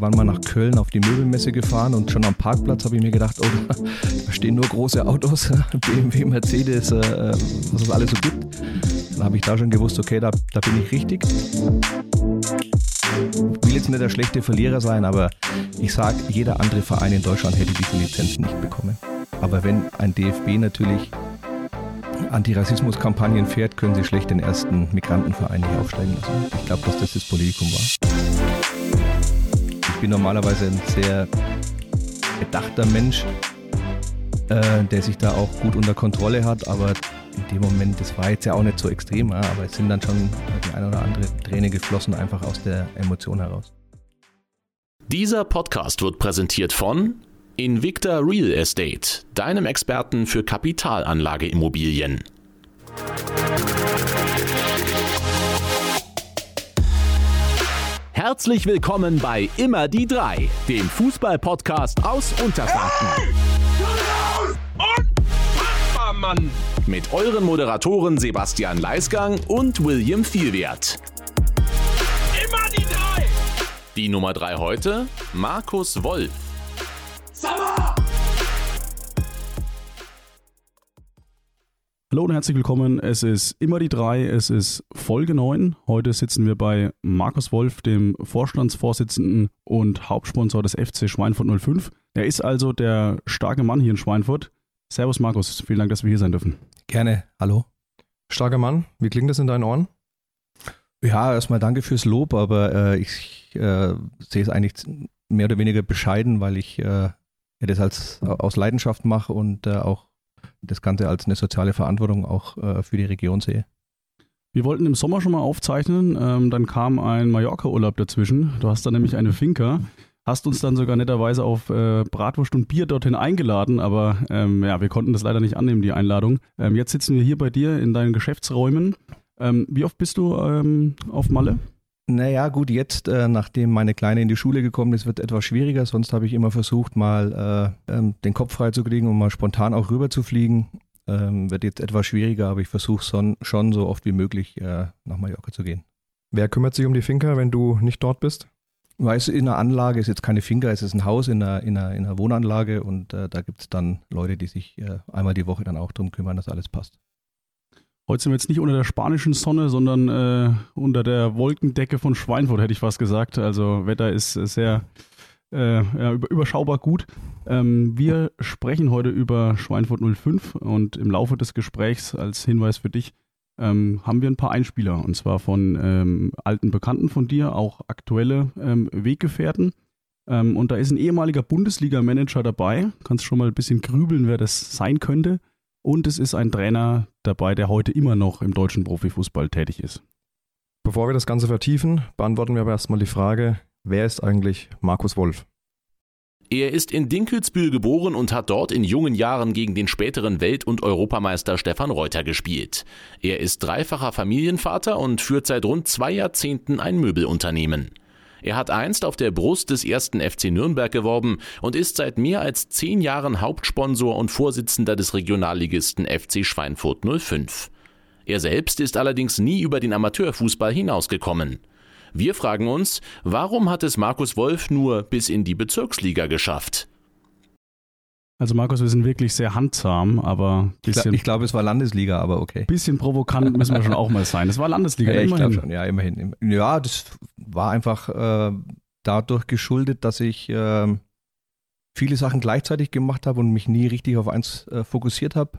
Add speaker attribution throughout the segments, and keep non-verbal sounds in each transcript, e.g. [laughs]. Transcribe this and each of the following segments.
Speaker 1: irgendwann mal nach Köln auf die Möbelmesse gefahren und schon am Parkplatz habe ich mir gedacht, oh, [laughs] da stehen nur große Autos, [laughs] BMW, Mercedes, äh, was es alles so gibt. Dann habe ich da schon gewusst, okay, da, da bin ich richtig. Ich will jetzt nicht der schlechte Verlierer sein, aber ich sage, jeder andere Verein in Deutschland hätte diese Lizenz nicht bekommen. Aber wenn ein DFB natürlich Antirassismus-Kampagnen fährt, können sie schlecht den ersten Migrantenverein nicht aufsteigen lassen. Ich glaube, dass das das Politikum war. Bin normalerweise ein sehr bedachter Mensch, äh, der sich da auch gut unter Kontrolle hat, aber in dem Moment, das war jetzt ja auch nicht so extrem, aber es sind dann schon die eine oder andere Träne geflossen, einfach aus der Emotion heraus.
Speaker 2: Dieser Podcast wird präsentiert von Invicta Real Estate, deinem Experten für Kapitalanlageimmobilien. Herzlich willkommen bei Immer die drei, dem Fußball-Podcast aus Unterfranken. Hey! Unfassbar, Mann! Mit euren Moderatoren Sebastian Leisgang und William Vielwert. Immer die drei! Die Nummer drei heute, Markus Wolf. Sommer!
Speaker 3: Hallo und herzlich willkommen. Es ist immer die drei, es ist Folge 9. Heute sitzen wir bei Markus Wolf, dem Vorstandsvorsitzenden und Hauptsponsor des FC Schweinfurt 05. Er ist also der starke Mann hier in Schweinfurt. Servus Markus, vielen Dank, dass wir hier sein dürfen.
Speaker 1: Gerne, hallo.
Speaker 4: Starker Mann, wie klingt das in deinen Ohren?
Speaker 1: Ja, erstmal danke fürs Lob, aber äh, ich äh, sehe es eigentlich mehr oder weniger bescheiden, weil ich äh, das als, aus Leidenschaft mache und äh, auch das Ganze als eine soziale Verantwortung auch äh, für die Region sehe.
Speaker 3: Wir wollten im Sommer schon mal aufzeichnen, ähm, dann kam ein Mallorca-Urlaub dazwischen. Du hast da nämlich eine Finca, hast uns dann sogar netterweise auf äh, Bratwurst und Bier dorthin eingeladen, aber ähm, ja, wir konnten das leider nicht annehmen, die Einladung. Ähm, jetzt sitzen wir hier bei dir in deinen Geschäftsräumen. Ähm, wie oft bist du ähm, auf Malle?
Speaker 1: Naja, gut, jetzt, äh, nachdem meine Kleine in die Schule gekommen ist, wird es etwas schwieriger. Sonst habe ich immer versucht, mal äh, ähm, den Kopf freizukriegen und mal spontan auch rüber zu fliegen. Ähm, wird jetzt etwas schwieriger, aber ich versuche son, schon so oft wie möglich äh, nach Mallorca zu gehen.
Speaker 4: Wer kümmert sich um die Finca, wenn du nicht dort bist?
Speaker 1: Weißt du, in einer Anlage ist jetzt keine Finca, es ist ein Haus in einer, in einer, in einer Wohnanlage und äh, da gibt es dann Leute, die sich äh, einmal die Woche dann auch darum kümmern, dass alles passt.
Speaker 3: Heute sind wir jetzt nicht unter der spanischen Sonne, sondern äh, unter der Wolkendecke von Schweinfurt, hätte ich fast gesagt. Also Wetter ist sehr äh, ja, überschaubar gut. Ähm, wir sprechen heute über Schweinfurt 05 und im Laufe des Gesprächs als Hinweis für dich ähm, haben wir ein paar Einspieler und zwar von ähm, alten Bekannten von dir, auch aktuelle ähm, Weggefährten. Ähm, und da ist ein ehemaliger Bundesliga-Manager dabei. Kannst schon mal ein bisschen grübeln, wer das sein könnte. Und es ist ein Trainer dabei, der heute immer noch im deutschen Profifußball tätig ist.
Speaker 4: Bevor wir das Ganze vertiefen, beantworten wir aber erstmal die Frage, wer ist eigentlich Markus Wolf?
Speaker 2: Er ist in Dinkelsbühl geboren und hat dort in jungen Jahren gegen den späteren Welt- und Europameister Stefan Reuter gespielt. Er ist dreifacher Familienvater und führt seit rund zwei Jahrzehnten ein Möbelunternehmen. Er hat einst auf der Brust des ersten FC Nürnberg geworben und ist seit mehr als zehn Jahren Hauptsponsor und Vorsitzender des Regionalligisten FC Schweinfurt 05. Er selbst ist allerdings nie über den Amateurfußball hinausgekommen. Wir fragen uns, warum hat es Markus Wolf nur bis in die Bezirksliga geschafft?
Speaker 3: Also Markus, wir sind wirklich sehr handzahm, aber
Speaker 1: bisschen, ich glaube, es war Landesliga, aber okay.
Speaker 3: Bisschen provokant müssen wir schon auch mal sein. Es war Landesliga, [laughs]
Speaker 1: ja, ich glaube schon, ja, immerhin. Ja, das war einfach äh, dadurch geschuldet, dass ich äh, viele Sachen gleichzeitig gemacht habe und mich nie richtig auf eins äh, fokussiert habe.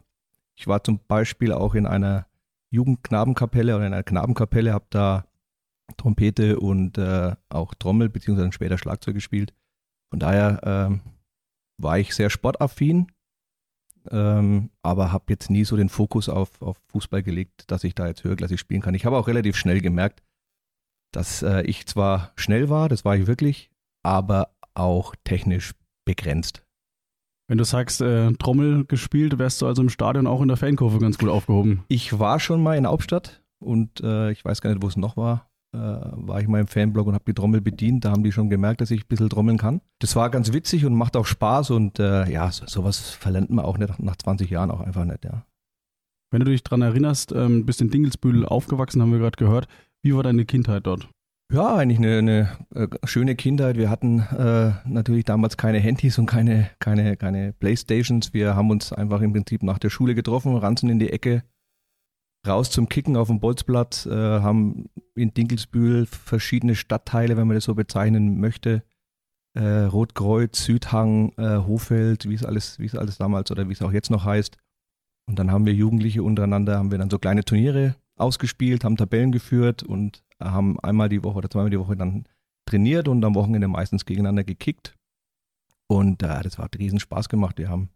Speaker 1: Ich war zum Beispiel auch in einer Jugendknabenkapelle oder in einer Knabenkapelle, habe da Trompete und äh, auch Trommel beziehungsweise später Schlagzeug gespielt. Von daher ähm, war ich sehr sportaffin, ähm, aber habe jetzt nie so den Fokus auf, auf Fußball gelegt, dass ich da jetzt höherklassig spielen kann. Ich habe auch relativ schnell gemerkt, dass äh, ich zwar schnell war, das war ich wirklich, aber auch technisch begrenzt.
Speaker 3: Wenn du sagst, äh, Trommel gespielt, wärst du also im Stadion auch in der Fankurve ganz gut aufgehoben.
Speaker 1: Ich war schon mal in Hauptstadt und äh, ich weiß gar nicht, wo es noch war war ich mal im Fanblog und habe die Trommel bedient. Da haben die schon gemerkt, dass ich ein bisschen trommeln kann. Das war ganz witzig und macht auch Spaß und äh, ja, so, sowas verlernt man auch nicht nach 20 Jahren auch einfach nicht, ja.
Speaker 3: Wenn du dich daran erinnerst, ähm, bist in Dingelsbühl aufgewachsen, haben wir gerade gehört. Wie war deine Kindheit dort?
Speaker 1: Ja, eigentlich eine, eine äh, schöne Kindheit. Wir hatten äh, natürlich damals keine Handys und keine, keine, keine Playstations. Wir haben uns einfach im Prinzip nach der Schule getroffen, ranzen in die Ecke, raus zum Kicken auf dem Bolzplatz, äh, haben in Dinkelsbühl verschiedene Stadtteile, wenn man das so bezeichnen möchte. Äh, Rotkreuz, Südhang, äh, Hofeld, wie es alles, wie es alles damals oder wie es auch jetzt noch heißt. Und dann haben wir Jugendliche untereinander, haben wir dann so kleine Turniere ausgespielt, haben Tabellen geführt und haben einmal die Woche oder zweimal die Woche dann trainiert und am Wochenende meistens gegeneinander gekickt. Und äh, das hat riesen Spaß gemacht. Wir haben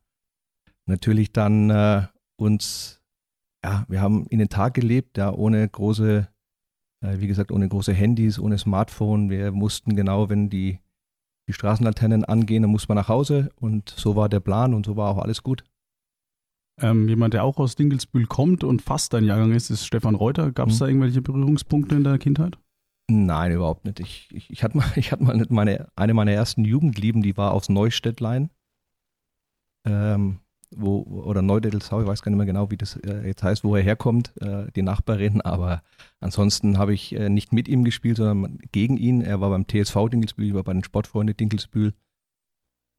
Speaker 1: natürlich dann äh, uns, ja, wir haben in den Tag gelebt, ja, ohne große, äh, wie gesagt, ohne große Handys, ohne Smartphone. Wir mussten genau, wenn die, die Straßenlaternen angehen, dann muss man nach Hause und so war der Plan und so war auch alles gut.
Speaker 3: Ähm, jemand, der auch aus Dingelsbühl kommt und fast dein Jahrgang ist, ist Stefan Reuter. Gab es mhm. da irgendwelche Berührungspunkte in der Kindheit?
Speaker 1: Nein, überhaupt nicht. Ich, ich, ich hatte mal, [laughs] ich hatte mal meine, eine meiner ersten Jugendlieben, die war aus Neustädtlein. Ähm, wo, oder Neudettelsau, ich weiß gar nicht mehr genau, wie das äh, jetzt heißt, wo er herkommt, äh, die Nachbarin, aber ansonsten habe ich äh, nicht mit ihm gespielt, sondern gegen ihn. Er war beim TSV Dinkelsbühl, ich war bei den Sportfreunden Dinkelsbühl.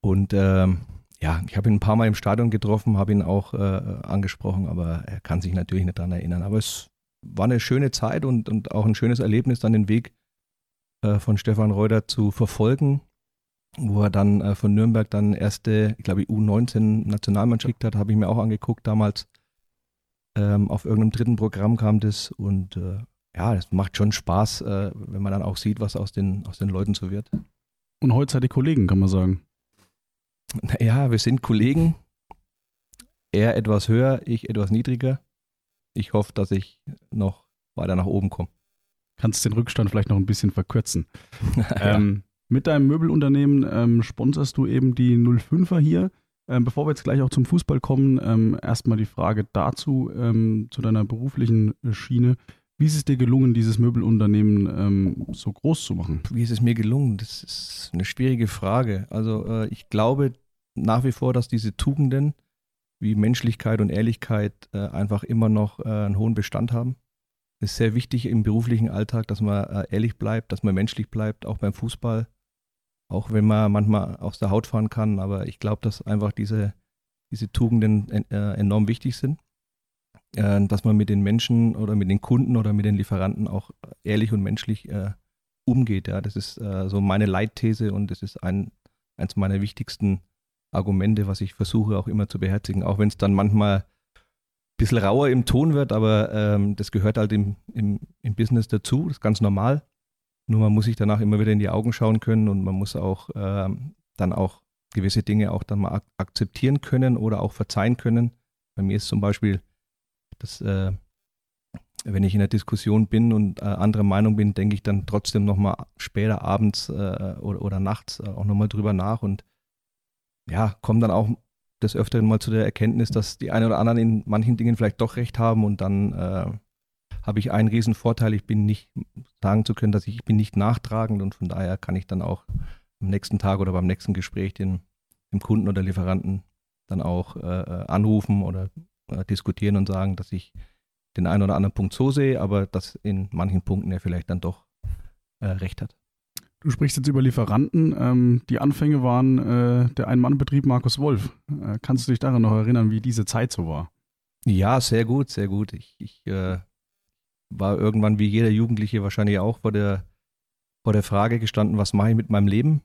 Speaker 1: Und ähm, ja, ich habe ihn ein paar Mal im Stadion getroffen, habe ihn auch äh, angesprochen, aber er kann sich natürlich nicht daran erinnern. Aber es war eine schöne Zeit und, und auch ein schönes Erlebnis, dann den Weg äh, von Stefan Reuter zu verfolgen, wo er dann äh, von Nürnberg dann erste, ich glaube, U19 Nationalmannschaft hat, habe ich mir auch angeguckt damals. Ähm, auf irgendeinem dritten Programm kam das und äh, ja, das macht schon Spaß, äh, wenn man dann auch sieht, was aus den, aus den Leuten so wird.
Speaker 3: Und ihr Kollegen, kann man sagen.
Speaker 1: Ja, wir sind Kollegen. Er etwas höher, ich etwas niedriger. Ich hoffe, dass ich noch weiter nach oben komme.
Speaker 3: Kannst den Rückstand vielleicht noch ein bisschen verkürzen. [laughs] ähm, mit deinem Möbelunternehmen ähm, sponserst du eben die 05er hier. Ähm, bevor wir jetzt gleich auch zum Fußball kommen, ähm, erstmal die Frage dazu, ähm, zu deiner beruflichen Schiene. Wie ist es dir gelungen, dieses Möbelunternehmen ähm, so groß zu machen?
Speaker 1: Wie ist es mir gelungen? Das ist eine schwierige Frage. Also äh, ich glaube nach wie vor, dass diese Tugenden wie Menschlichkeit und Ehrlichkeit äh, einfach immer noch äh, einen hohen Bestand haben. Es ist sehr wichtig im beruflichen Alltag, dass man äh, ehrlich bleibt, dass man menschlich bleibt, auch beim Fußball. Auch wenn man manchmal aus der Haut fahren kann. Aber ich glaube, dass einfach diese, diese Tugenden äh, enorm wichtig sind. Äh, dass man mit den Menschen oder mit den Kunden oder mit den Lieferanten auch ehrlich und menschlich äh, umgeht. Das ist so meine Leitthese und das ist ein, eins meiner wichtigsten Argumente, was ich versuche auch immer zu beherzigen, auch wenn es dann manchmal ein bisschen rauer im Ton wird, aber ähm, das gehört halt im, im, im Business dazu, das ist ganz normal. Nur man muss sich danach immer wieder in die Augen schauen können und man muss auch ähm, dann auch gewisse Dinge auch dann mal ak akzeptieren können oder auch verzeihen können. Bei mir ist zum Beispiel das, äh, wenn ich in einer Diskussion bin und äh, anderer Meinung bin, denke ich dann trotzdem nochmal später abends äh, oder, oder nachts äh, auch nochmal drüber nach und ja, komme dann auch des Öfteren mal zu der Erkenntnis, dass die einen oder anderen in manchen Dingen vielleicht doch recht haben und dann äh, habe ich einen riesen Vorteil, ich bin nicht sagen zu können, dass ich, ich bin nicht nachtragend und von daher kann ich dann auch am nächsten Tag oder beim nächsten Gespräch den, dem Kunden oder Lieferanten dann auch äh, äh anrufen oder äh, diskutieren und sagen, dass ich den einen oder anderen Punkt so sehe, aber dass in manchen Punkten er vielleicht dann doch äh, recht hat.
Speaker 3: Du sprichst jetzt über Lieferanten. Ähm, die Anfänge waren äh, der Ein-Mann-Betrieb Markus Wolf. Äh, kannst du dich daran noch erinnern, wie diese Zeit so war?
Speaker 1: Ja, sehr gut, sehr gut. Ich, ich äh, war irgendwann wie jeder Jugendliche wahrscheinlich auch vor der, vor der Frage gestanden, was mache ich mit meinem Leben?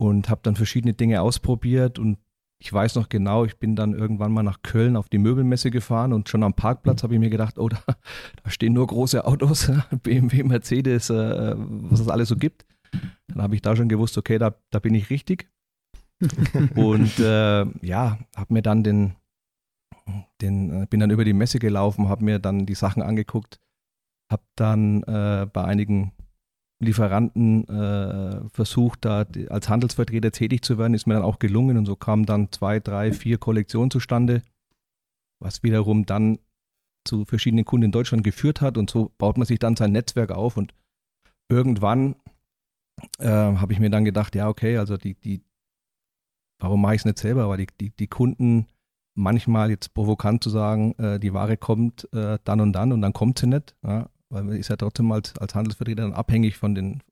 Speaker 1: Und habe dann verschiedene Dinge ausprobiert und ich weiß noch genau, ich bin dann irgendwann mal nach Köln auf die Möbelmesse gefahren und schon am Parkplatz habe ich mir gedacht, oh, [laughs] da, da stehen nur große Autos, [laughs] BMW, Mercedes, äh, was es alles so gibt. Dann habe ich da schon gewusst, okay, da, da bin ich richtig. [laughs] und äh, ja, habe mir dann den, den, äh, bin dann über die Messe gelaufen, habe mir dann die Sachen angeguckt, habe dann äh, bei einigen Lieferanten äh, versucht, da als Handelsvertreter tätig zu werden, ist mir dann auch gelungen und so kamen dann zwei, drei, vier Kollektionen zustande, was wiederum dann zu verschiedenen Kunden in Deutschland geführt hat. Und so baut man sich dann sein Netzwerk auf. Und irgendwann äh, habe ich mir dann gedacht, ja okay, also die, die, warum mache ich es nicht selber, weil die, die, die Kunden manchmal jetzt provokant zu sagen, äh, die Ware kommt äh, dann und dann und dann kommt sie nicht, ja, weil man ist ja trotzdem als, als Handelsvertreter dann abhängig von den,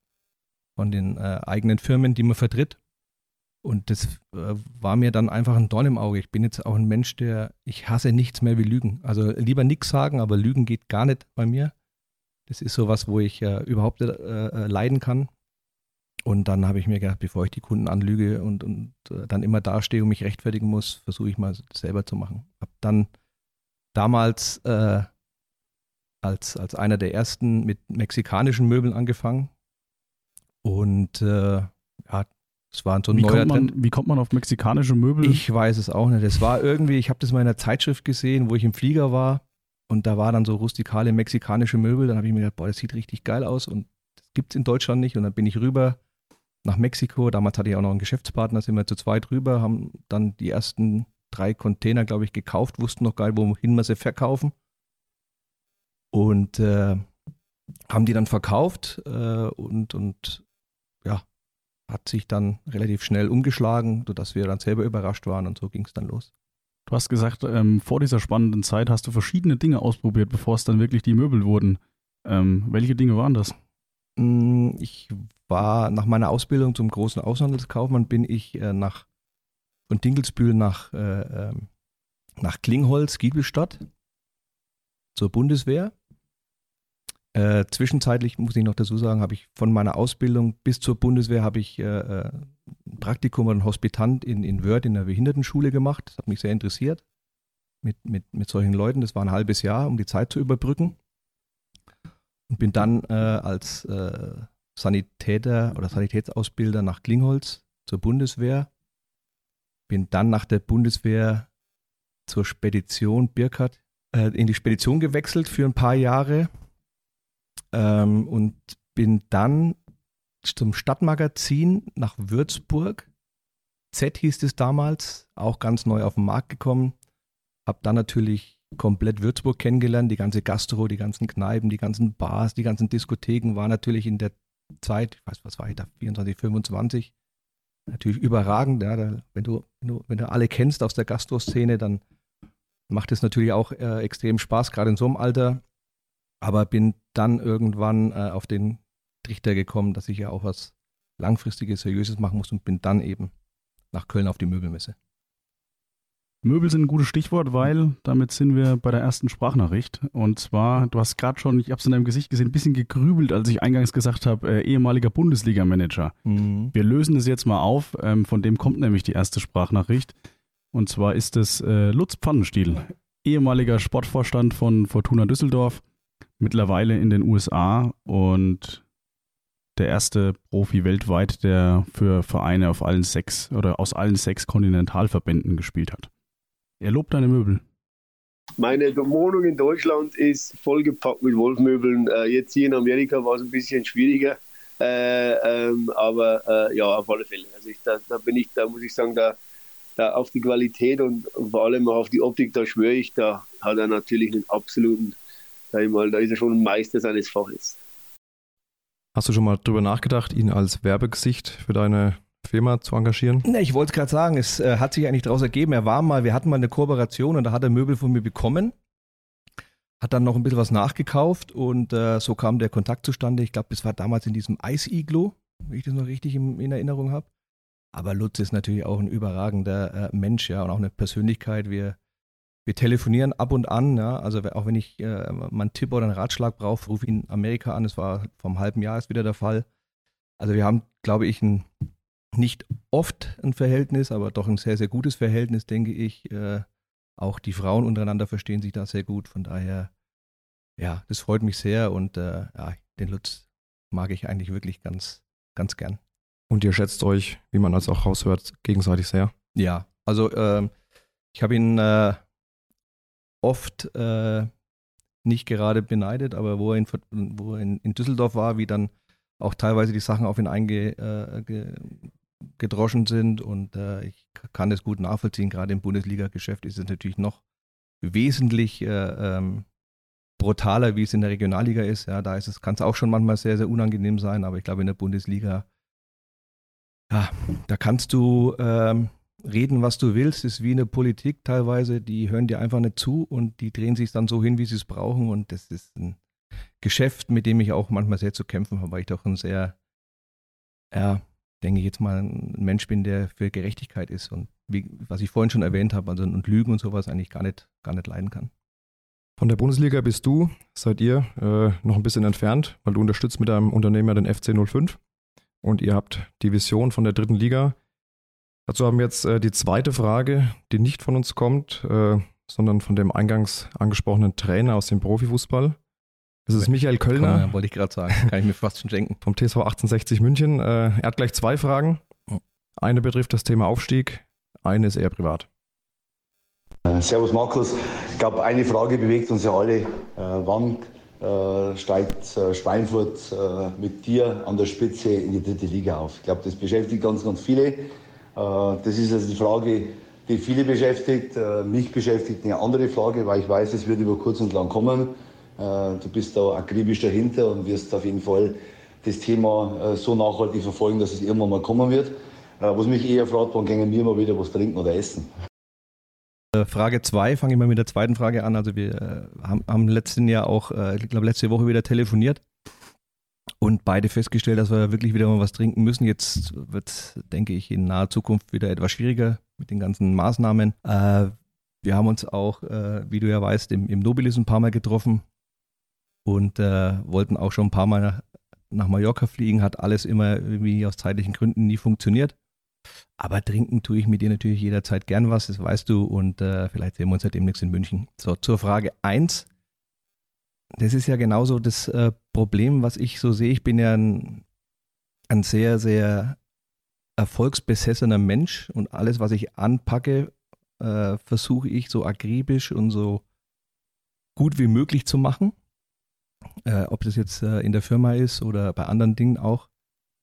Speaker 1: von den äh, eigenen Firmen, die man vertritt. Und das äh, war mir dann einfach ein Dorn im Auge. Ich bin jetzt auch ein Mensch, der, ich hasse nichts mehr wie Lügen. Also lieber nichts sagen, aber Lügen geht gar nicht bei mir. Das ist sowas, wo ich äh, überhaupt äh, leiden kann. Und dann habe ich mir gedacht, bevor ich die Kunden anlüge und, und äh, dann immer dastehe und mich rechtfertigen muss, versuche ich mal selber zu machen. Habe dann damals äh, als, als einer der ersten mit mexikanischen Möbeln angefangen. Und äh, ja, es war so ein
Speaker 3: Wie
Speaker 1: neuer
Speaker 3: kommt, man,
Speaker 1: Trend.
Speaker 3: wie kommt man auf mexikanische Möbel?
Speaker 1: Ich weiß es auch nicht. Es war irgendwie, ich habe das mal in einer Zeitschrift gesehen, wo ich im Flieger war und da war dann so rustikale mexikanische Möbel. Dann habe ich mir gedacht, boah, das sieht richtig geil aus und das gibt es in Deutschland nicht. Und dann bin ich rüber nach Mexiko. Damals hatte ich auch noch einen Geschäftspartner, sind wir zu zweit rüber, haben dann die ersten drei Container, glaube ich, gekauft, wussten noch gar nicht, wohin wir sie verkaufen. Und äh, haben die dann verkauft äh, und, und ja, hat sich dann relativ schnell umgeschlagen, sodass wir dann selber überrascht waren und so ging es dann los.
Speaker 3: Du hast gesagt, ähm, vor dieser spannenden Zeit hast du verschiedene Dinge ausprobiert, bevor es dann wirklich die Möbel wurden. Ähm, welche Dinge waren das?
Speaker 1: Mm, Ich war nach meiner Ausbildung zum großen Außenhandelskaufmann bin ich äh, nach von Dinkelsbühl nach, äh, ähm, nach Klingholz, Giebelstadt zur Bundeswehr. Äh, zwischenzeitlich muss ich noch dazu sagen, habe ich von meiner Ausbildung bis zur Bundeswehr habe ich äh, äh, ein Praktikum und Hospitant in, in Wörth in der Behindertenschule gemacht. Das hat mich sehr interessiert mit, mit, mit solchen Leuten. Das war ein halbes Jahr, um die Zeit zu überbrücken. Und bin dann äh, als Sanitäter oder Sanitätsausbilder nach Klingholz zur Bundeswehr. Bin dann nach der Bundeswehr zur Spedition Birkert äh, in die Spedition gewechselt für ein paar Jahre ähm, und bin dann zum Stadtmagazin nach Würzburg. Z hieß es damals, auch ganz neu auf den Markt gekommen. Hab dann natürlich komplett Würzburg kennengelernt, die ganze Gastro, die ganzen Kneipen, die ganzen Bars, die ganzen Diskotheken war natürlich in der Zeit, ich weiß, was war ich da, 24, 25, natürlich überragend. Ja, da, wenn, du, wenn, du, wenn du alle kennst aus der Gastro-Szene, dann macht es natürlich auch äh, extrem Spaß, gerade in so einem Alter. Aber bin dann irgendwann äh, auf den Trichter gekommen, dass ich ja auch was langfristiges, seriöses machen muss und bin dann eben nach Köln auf die Möbelmesse.
Speaker 3: Möbel sind ein gutes Stichwort, weil damit sind wir bei der ersten Sprachnachricht. Und zwar, du hast gerade schon, ich habe es in deinem Gesicht gesehen, ein bisschen gegrübelt, als ich eingangs gesagt habe, äh, ehemaliger Bundesliga-Manager. Wir lösen es jetzt mal auf. Ähm, von dem kommt nämlich die erste Sprachnachricht. Und zwar ist es äh, Lutz Pfannenstiel, ehemaliger Sportvorstand von Fortuna Düsseldorf, mittlerweile in den USA und der erste Profi weltweit, der für Vereine auf allen sechs oder aus allen sechs Kontinentalverbänden gespielt hat. Er lobt deine Möbel.
Speaker 5: Meine Wohnung in Deutschland ist vollgepackt mit Wolfmöbeln. Äh, jetzt hier in Amerika war es ein bisschen schwieriger. Äh, ähm, aber äh, ja, auf alle Fälle. Also ich, da, da bin ich, da muss ich sagen, da, da auf die Qualität und, vor allem auch auf die Optik, da schwöre ich, da hat er natürlich einen absoluten, sag ich mal, da ist er schon ein Meister seines Faches.
Speaker 4: Hast du schon mal drüber nachgedacht, ihn als Werbegesicht für deine Firma zu engagieren?
Speaker 1: Ne, ich wollte es gerade sagen, es äh, hat sich eigentlich daraus ergeben. Er war mal, wir hatten mal eine Kooperation und da hat er Möbel von mir bekommen. Hat dann noch ein bisschen was nachgekauft und äh, so kam der Kontakt zustande. Ich glaube, das war damals in diesem Eis-Iglo, wenn ich das noch richtig in, in Erinnerung habe. Aber Lutz ist natürlich auch ein überragender äh, Mensch, ja, und auch eine Persönlichkeit. Wir, wir telefonieren ab und an, ja. Also auch wenn ich äh, mal einen Tipp oder einen Ratschlag brauche, rufe ich ihn in Amerika an. Das war vom halben Jahr ist wieder der Fall. Also wir haben, glaube ich, ein nicht oft ein Verhältnis, aber doch ein sehr, sehr gutes Verhältnis, denke ich. Äh, auch die Frauen untereinander verstehen sich da sehr gut. Von daher, ja, das freut mich sehr und äh, ja, den Lutz mag ich eigentlich wirklich ganz, ganz gern.
Speaker 4: Und ihr schätzt euch, wie man das auch raushört, gegenseitig sehr.
Speaker 1: Ja, also ähm, ich habe ihn äh, oft äh, nicht gerade beneidet, aber wo er, in, wo er in, in Düsseldorf war, wie dann auch teilweise die Sachen auf ihn einge, äh, ge, gedroschen sind und äh, ich kann das gut nachvollziehen. Gerade im Bundesliga-Geschäft ist es natürlich noch wesentlich äh, ähm, brutaler, wie es in der Regionalliga ist. Ja, da ist es, kann es auch schon manchmal sehr, sehr unangenehm sein, aber ich glaube in der Bundesliga, ja, da kannst du ähm, reden, was du willst. Ist wie in der Politik teilweise, die hören dir einfach nicht zu und die drehen sich dann so hin, wie sie es brauchen und das ist ein Geschäft, mit dem ich auch manchmal sehr zu kämpfen habe, weil ich doch ein sehr, ja, denke ich jetzt mal, ein Mensch bin, der für Gerechtigkeit ist und wie, was ich vorhin schon erwähnt habe, also und Lügen und sowas eigentlich gar nicht, gar nicht leiden kann.
Speaker 4: Von der Bundesliga bist du, seid ihr, äh, noch ein bisschen entfernt, weil du unterstützt mit deinem Unternehmer den FC 05 und ihr habt die Vision von der dritten Liga. Dazu haben wir jetzt äh, die zweite Frage, die nicht von uns kommt, äh, sondern von dem eingangs angesprochenen Trainer aus dem Profifußball. Das ist Michael Kölner.
Speaker 1: Kann, wollte ich gerade sagen, kann ich mir fast schon denken.
Speaker 4: Vom TSV 1860 München. Äh, er hat gleich zwei Fragen. Eine betrifft das Thema Aufstieg, eine ist eher privat.
Speaker 6: Äh, servus Markus. Ich glaube, eine Frage bewegt uns ja alle. Äh, wann steigt Schweinfurt mit dir an der Spitze in die dritte Liga auf? Ich glaube, das beschäftigt ganz, ganz viele. Das ist also die Frage, die viele beschäftigt. mich beschäftigt eine andere Frage, weil ich weiß, es wird über kurz und lang kommen. Du bist da akribisch dahinter und wirst auf jeden Fall das Thema so nachhaltig verfolgen, dass es irgendwann mal kommen wird. was mich eher fragt, wann gehen wir mal wieder was trinken oder essen?
Speaker 1: Äh, Frage 2, fange ich mal mit der zweiten Frage an. Also wir äh, haben, haben letzten Jahr auch, äh, ich glaube letzte Woche wieder telefoniert und beide festgestellt, dass wir wirklich wieder mal was trinken müssen. Jetzt wird, denke ich, in naher Zukunft wieder etwas schwieriger mit den ganzen Maßnahmen. Äh, wir haben uns auch, äh, wie du ja weißt, im, im Nobilis ein paar Mal getroffen und äh, wollten auch schon ein paar Mal nach, Mallorca fliegen. Hat alles immer irgendwie aus zeitlichen Gründen nie funktioniert. Aber trinken tue ich mit dir natürlich jederzeit gern was, das weißt du. Und äh, vielleicht sehen wir uns ja demnächst in München. So, zur Frage 1. Das ist ja genauso das äh, Problem, was ich so sehe. Ich bin ja ein, ein sehr, sehr erfolgsbesessener Mensch und alles, was ich anpacke, äh, versuche ich so akribisch und so gut wie möglich zu machen. Äh, ob das jetzt äh, in der Firma ist oder bei anderen Dingen auch.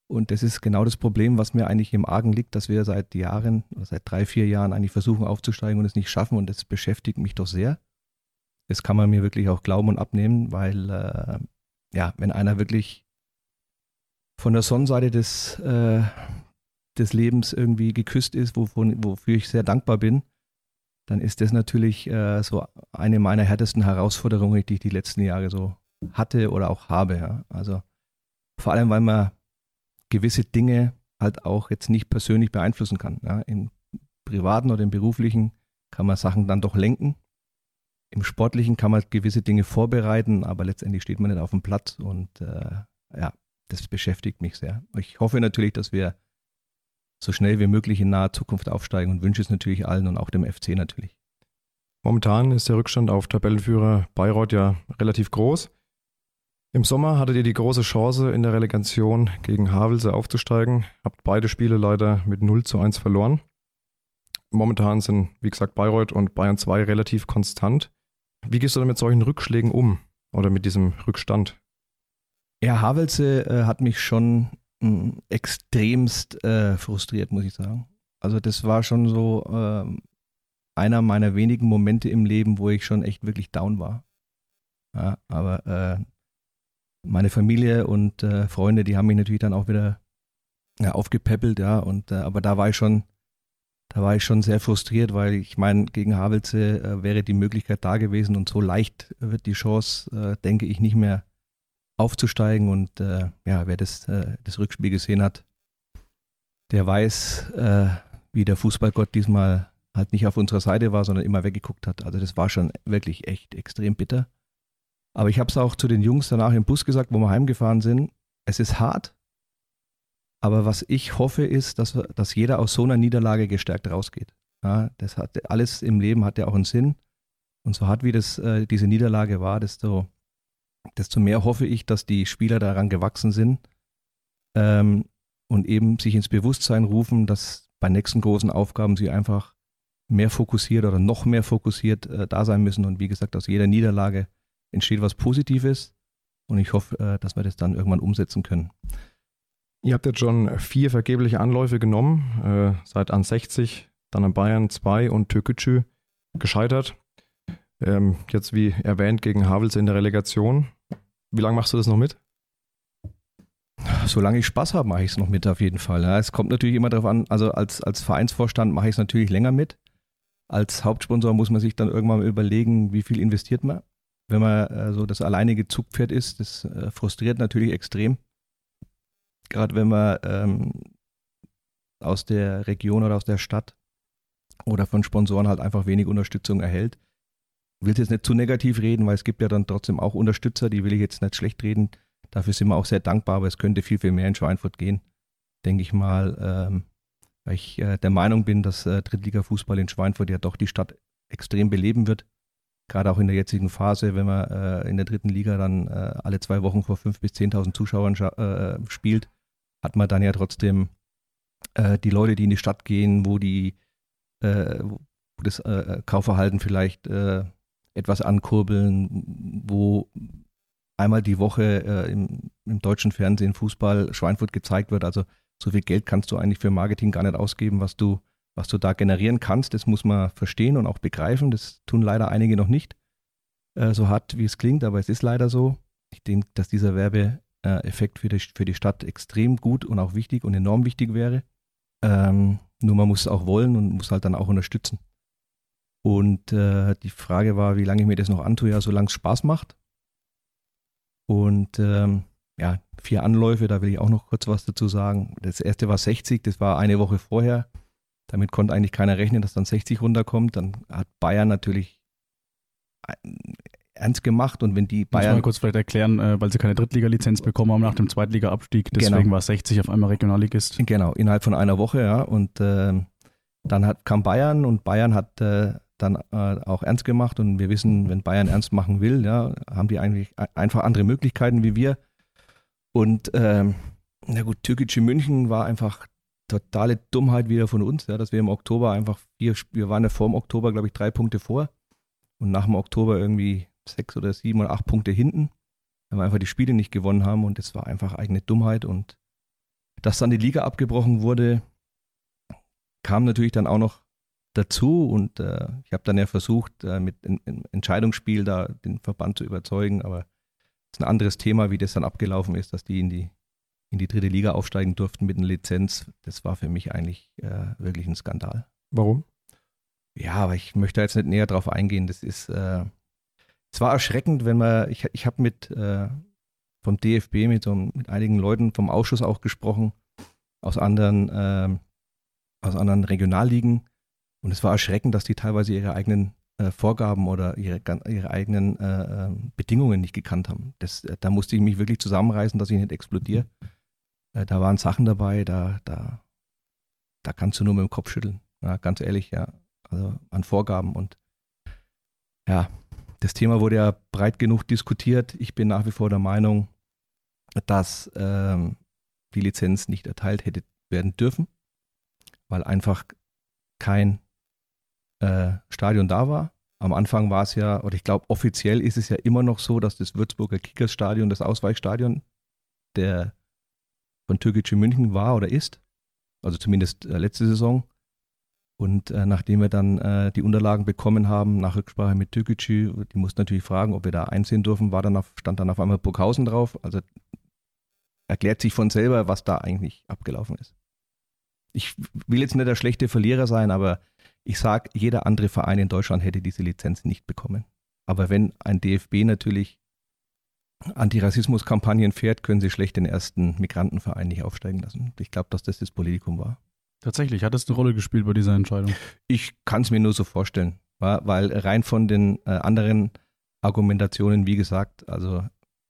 Speaker 1: Und das ist genau das Problem, was mir eigentlich im Argen liegt, dass wir seit Jahren, seit drei, vier Jahren eigentlich versuchen aufzusteigen und es nicht schaffen. Und das beschäftigt mich doch sehr. Das kann man mir wirklich auch glauben und abnehmen, weil, äh, ja, wenn einer wirklich von der Sonnenseite des, äh, des Lebens irgendwie geküsst ist, wovon, wofür ich sehr dankbar bin, dann ist das natürlich äh, so eine meiner härtesten Herausforderungen, die ich die letzten Jahre so hatte oder auch habe. Ja. Also vor allem, weil man gewisse Dinge halt auch jetzt nicht persönlich beeinflussen kann. Ja. Im privaten oder im beruflichen kann man Sachen dann doch lenken. Im sportlichen kann man gewisse Dinge vorbereiten, aber letztendlich steht man nicht auf dem Platz und äh, ja, das beschäftigt mich sehr. Ich hoffe natürlich, dass wir so schnell wie möglich in naher Zukunft aufsteigen und wünsche es natürlich allen und auch dem FC natürlich.
Speaker 4: Momentan ist der Rückstand auf Tabellenführer Bayreuth ja relativ groß. Im Sommer hattet ihr die große Chance, in der Relegation gegen Havelse aufzusteigen, habt beide Spiele leider mit 0 zu 1 verloren. Momentan sind, wie gesagt, Bayreuth und Bayern 2 relativ konstant. Wie gehst du denn mit solchen Rückschlägen um oder mit diesem Rückstand?
Speaker 1: Ja, Havelse äh, hat mich schon mh, hm, extremst äh, frustriert, muss ich sagen. Also das war schon so äh, einer meiner wenigen Momente im Leben, wo ich schon echt wirklich down war. Ja, aber äh, meine Familie und äh, Freunde, die haben mich natürlich dann auch wieder ja, aufgepäppelt, ja, und äh, aber da war ich schon, da war ich schon sehr frustriert, weil ich meine, gegen Havelse äh, wäre die Möglichkeit da gewesen und so leicht wird die Chance, äh, denke ich, nicht mehr aufzusteigen und äh, ja, wer das, äh, das Rückspiel gesehen hat, der weiß, wie der Fußballgott diesmal halt nicht auf unserer Seite war, sondern immer weggeguckt hat. Also das war schon wirklich echt extrem bitter. Aber ich habe es auch zu den Jungs danach im Bus gesagt, wo wir heimgefahren sind. Es ist hart, aber was ich hoffe ist, dass, dass jeder aus so einer Niederlage gestärkt rausgeht. Ja, das hat alles im Leben hat ja auch einen Sinn. Und so hart wie das äh, diese Niederlage war, desto, desto mehr hoffe ich, dass die Spieler daran gewachsen sind ähm, und eben sich ins Bewusstsein rufen, dass bei nächsten großen Aufgaben sie einfach mehr fokussiert oder noch mehr fokussiert äh, da sein müssen und wie gesagt aus jeder Niederlage entsteht was Positives und ich hoffe, äh, dass wir das dann irgendwann umsetzen können.
Speaker 4: Ihr habt jetzt schon vier vergebliche Anläufe genommen, äh, seid an 60, dann an Bayern 2 und Türkgücü gescheitert. Ähm, jetzt wie erwähnt gegen Havels in der Relegation. Wie lange machst du das noch mit?
Speaker 1: Solange ich Spaß habe, mache ich es noch mit auf jeden Fall. Ja, es kommt natürlich immer darauf an, also als, als Vereinsvorstand mache ich es natürlich länger mit. Als Hauptsponsor muss man sich dann irgendwann mal überlegen, wie viel investiert man wenn man äh, so das alleinige Zugpferd ist, das äh, frustriert natürlich extrem. Gerade wenn man ähm, aus der Region oder aus der Stadt oder von Sponsoren halt einfach wenig Unterstützung erhält. Ich will jetzt nicht zu negativ reden, weil es gibt ja dann trotzdem auch Unterstützer, die will ich jetzt nicht schlecht reden. Dafür sind wir auch sehr dankbar, aber es könnte viel, viel mehr in Schweinfurt gehen, denke ich mal, ähm, weil ich äh, der Meinung bin, dass äh, Drittliga-Fußball in Schweinfurt ja doch die Stadt extrem beleben wird. Gerade auch in der jetzigen Phase, wenn man äh, in der dritten Liga dann äh, alle zwei Wochen vor 5.000 bis 10.000 Zuschauern äh, spielt, hat man dann ja trotzdem äh, die Leute, die in die Stadt gehen, wo die wo das Kaufverhalten vielleicht etwas ankurbeln, wo einmal die Woche im, im deutschen Fernsehen Fußball Schweinfurt gezeigt wird. Also so viel Geld kannst du eigentlich für Marketing gar nicht ausgeben, was du, was du da generieren kannst. Das muss man verstehen und auch begreifen. Das tun leider einige noch nicht. Äh, so hart wie es klingt, aber es ist leider so. Ich denke, dass dieser Werbeeffekt für die, für die Stadt extrem gut und auch wichtig und enorm wichtig wäre. Ähm, nur man muss es auch wollen und muss halt dann auch unterstützen. Und äh, die Frage war, wie lange ich mir das noch antue, ja, solange es Spaß macht. Und ähm, ja, vier Anläufe, da will ich auch noch kurz was dazu sagen. Das erste war 60, das war eine Woche vorher. Damit konnte eigentlich keiner rechnen, dass dann 60 runterkommt. Dann hat Bayern natürlich ernst gemacht und wenn die Bayern. Muss
Speaker 3: mal kurz vielleicht erklären, äh, weil sie keine Drittliga-Lizenz bekommen haben nach dem Zweitliga-Abstieg. Deswegen genau. war 60 auf einmal Regionalligist.
Speaker 1: Genau, innerhalb von einer Woche, ja. Und äh, dann hat, kam Bayern und Bayern hat äh, dann äh, auch ernst gemacht und wir wissen, wenn Bayern ernst machen will, ja, haben die eigentlich einfach andere Möglichkeiten wie wir. Und ähm, na gut, Türkische München war einfach totale Dummheit wieder von uns, ja, dass wir im Oktober einfach vier, wir waren ja vor dem Oktober, glaube ich, drei Punkte vor und nach dem Oktober irgendwie sechs oder sieben oder acht Punkte hinten, weil wir einfach die Spiele nicht gewonnen haben und das war einfach eigene Dummheit und dass dann die Liga abgebrochen wurde, kam natürlich dann auch noch dazu und äh, ich habe dann ja versucht, äh, mit einem Entscheidungsspiel da den Verband zu überzeugen, aber ist ein anderes Thema, wie das dann abgelaufen ist, dass die in die, in die dritte Liga aufsteigen durften mit einer Lizenz. Das war für mich eigentlich äh, wirklich ein Skandal.
Speaker 4: Warum?
Speaker 1: Ja, aber ich möchte jetzt nicht näher drauf eingehen. Das ist, äh, es war erschreckend, wenn man, ich, ich habe mit äh, vom DFB mit, so, mit einigen Leuten vom Ausschuss auch gesprochen, aus anderen, äh, aus anderen Regionalligen. Und es war erschreckend, dass die teilweise ihre eigenen äh, Vorgaben oder ihre, ihre eigenen äh, ähm, Bedingungen nicht gekannt haben. Das, äh, da musste ich mich wirklich zusammenreißen, dass ich nicht explodiere. Äh, da waren Sachen dabei, da, da, da kannst du nur mit dem Kopf schütteln. Ja, ganz ehrlich, ja. Also an Vorgaben und ja, das Thema wurde ja breit genug diskutiert. Ich bin nach wie vor der Meinung, dass ähm, die Lizenz nicht erteilt hätte werden dürfen, weil einfach kein äh, Stadion da war. Am Anfang war es ja, oder ich glaube, offiziell ist es ja immer noch so, dass das Würzburger Kickersstadion das Ausweichstadion der von Türkgücü München war oder ist. Also zumindest äh, letzte Saison. Und äh, nachdem wir dann äh, die Unterlagen bekommen haben, nach Rücksprache mit Türkgücü, die mussten natürlich fragen, ob wir da einsehen dürfen, war dann auf, stand dann auf einmal Burghausen drauf. Also erklärt sich von selber, was da eigentlich abgelaufen ist. Ich will jetzt nicht der schlechte Verlierer sein, aber ich sage, jeder andere Verein in Deutschland hätte diese Lizenz nicht bekommen. Aber wenn ein DFB natürlich Antirassismus-Kampagnen fährt, können sie schlecht den ersten Migrantenverein nicht aufsteigen lassen. Ich glaube, dass das das Politikum war.
Speaker 3: Tatsächlich, hat das eine Rolle gespielt bei dieser Entscheidung?
Speaker 1: Ich kann es mir nur so vorstellen, weil rein von den äh, anderen Argumentationen, wie gesagt, also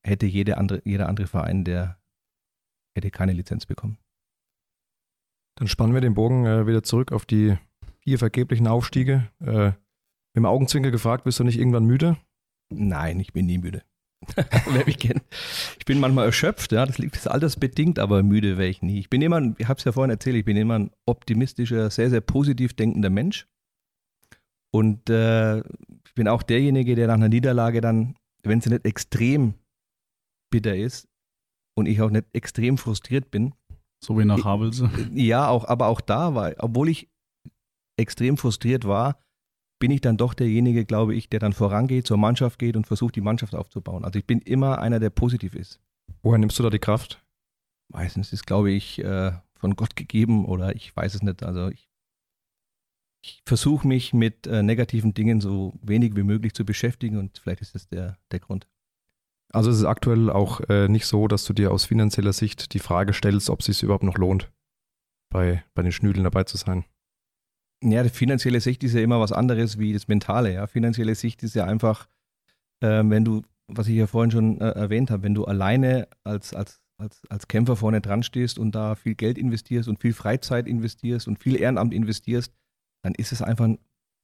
Speaker 1: hätte jede andere, jeder andere Verein, der hätte keine Lizenz bekommen.
Speaker 4: Dann spannen wir den Bogen äh, wieder zurück auf die vier vergeblichen Aufstiege. Äh, mit dem Augenzwinker gefragt, bist du nicht irgendwann müde?
Speaker 1: Nein, ich bin nie müde. [laughs] Wer mich kennt. Ich bin manchmal erschöpft, ja, das liegt das altersbedingt, aber müde wäre ich nie. Ich bin immer, ich habe es ja vorhin erzählt, ich bin immer ein optimistischer, sehr, sehr positiv denkender Mensch. Und äh, ich bin auch derjenige, der nach einer Niederlage dann, wenn sie nicht extrem bitter ist und ich auch nicht extrem frustriert bin.
Speaker 3: So wie nach Havelse. [laughs]
Speaker 1: Ja, auch, aber auch da war, obwohl ich extrem frustriert war, bin ich dann doch derjenige, glaube ich, der dann vorangeht, zur Mannschaft geht und versucht, die Mannschaft aufzubauen. Also ich bin immer einer, der positiv ist.
Speaker 4: Woher nimmst du da die Kraft?
Speaker 1: Meistens ist, glaube ich, äh, von Gott gegeben oder ich weiß es nicht. Also ich ich versuche mich mit äh, negativen Dingen so wenig wie möglich zu beschäftigen und vielleicht ist das der, der Grund.
Speaker 4: Also es ist aktuell auch äh, nicht so, dass du dir aus finanzieller Sicht die Frage stellst, ob es sich überhaupt noch lohnt, bei, bei den Schnüdeln dabei zu sein.
Speaker 1: Ja, die finanzielle Sicht ist ja immer was anderes wie das Mentale. Ja. Finanzielle Sicht ist ja einfach, äh, wenn du, was ich ja vorhin schon äh, erwähnt habe, wenn du alleine als, als, als, als Kämpfer vorne dran stehst und da viel Geld investierst und viel Freizeit investierst und viel Ehrenamt investierst, dann ist es einfach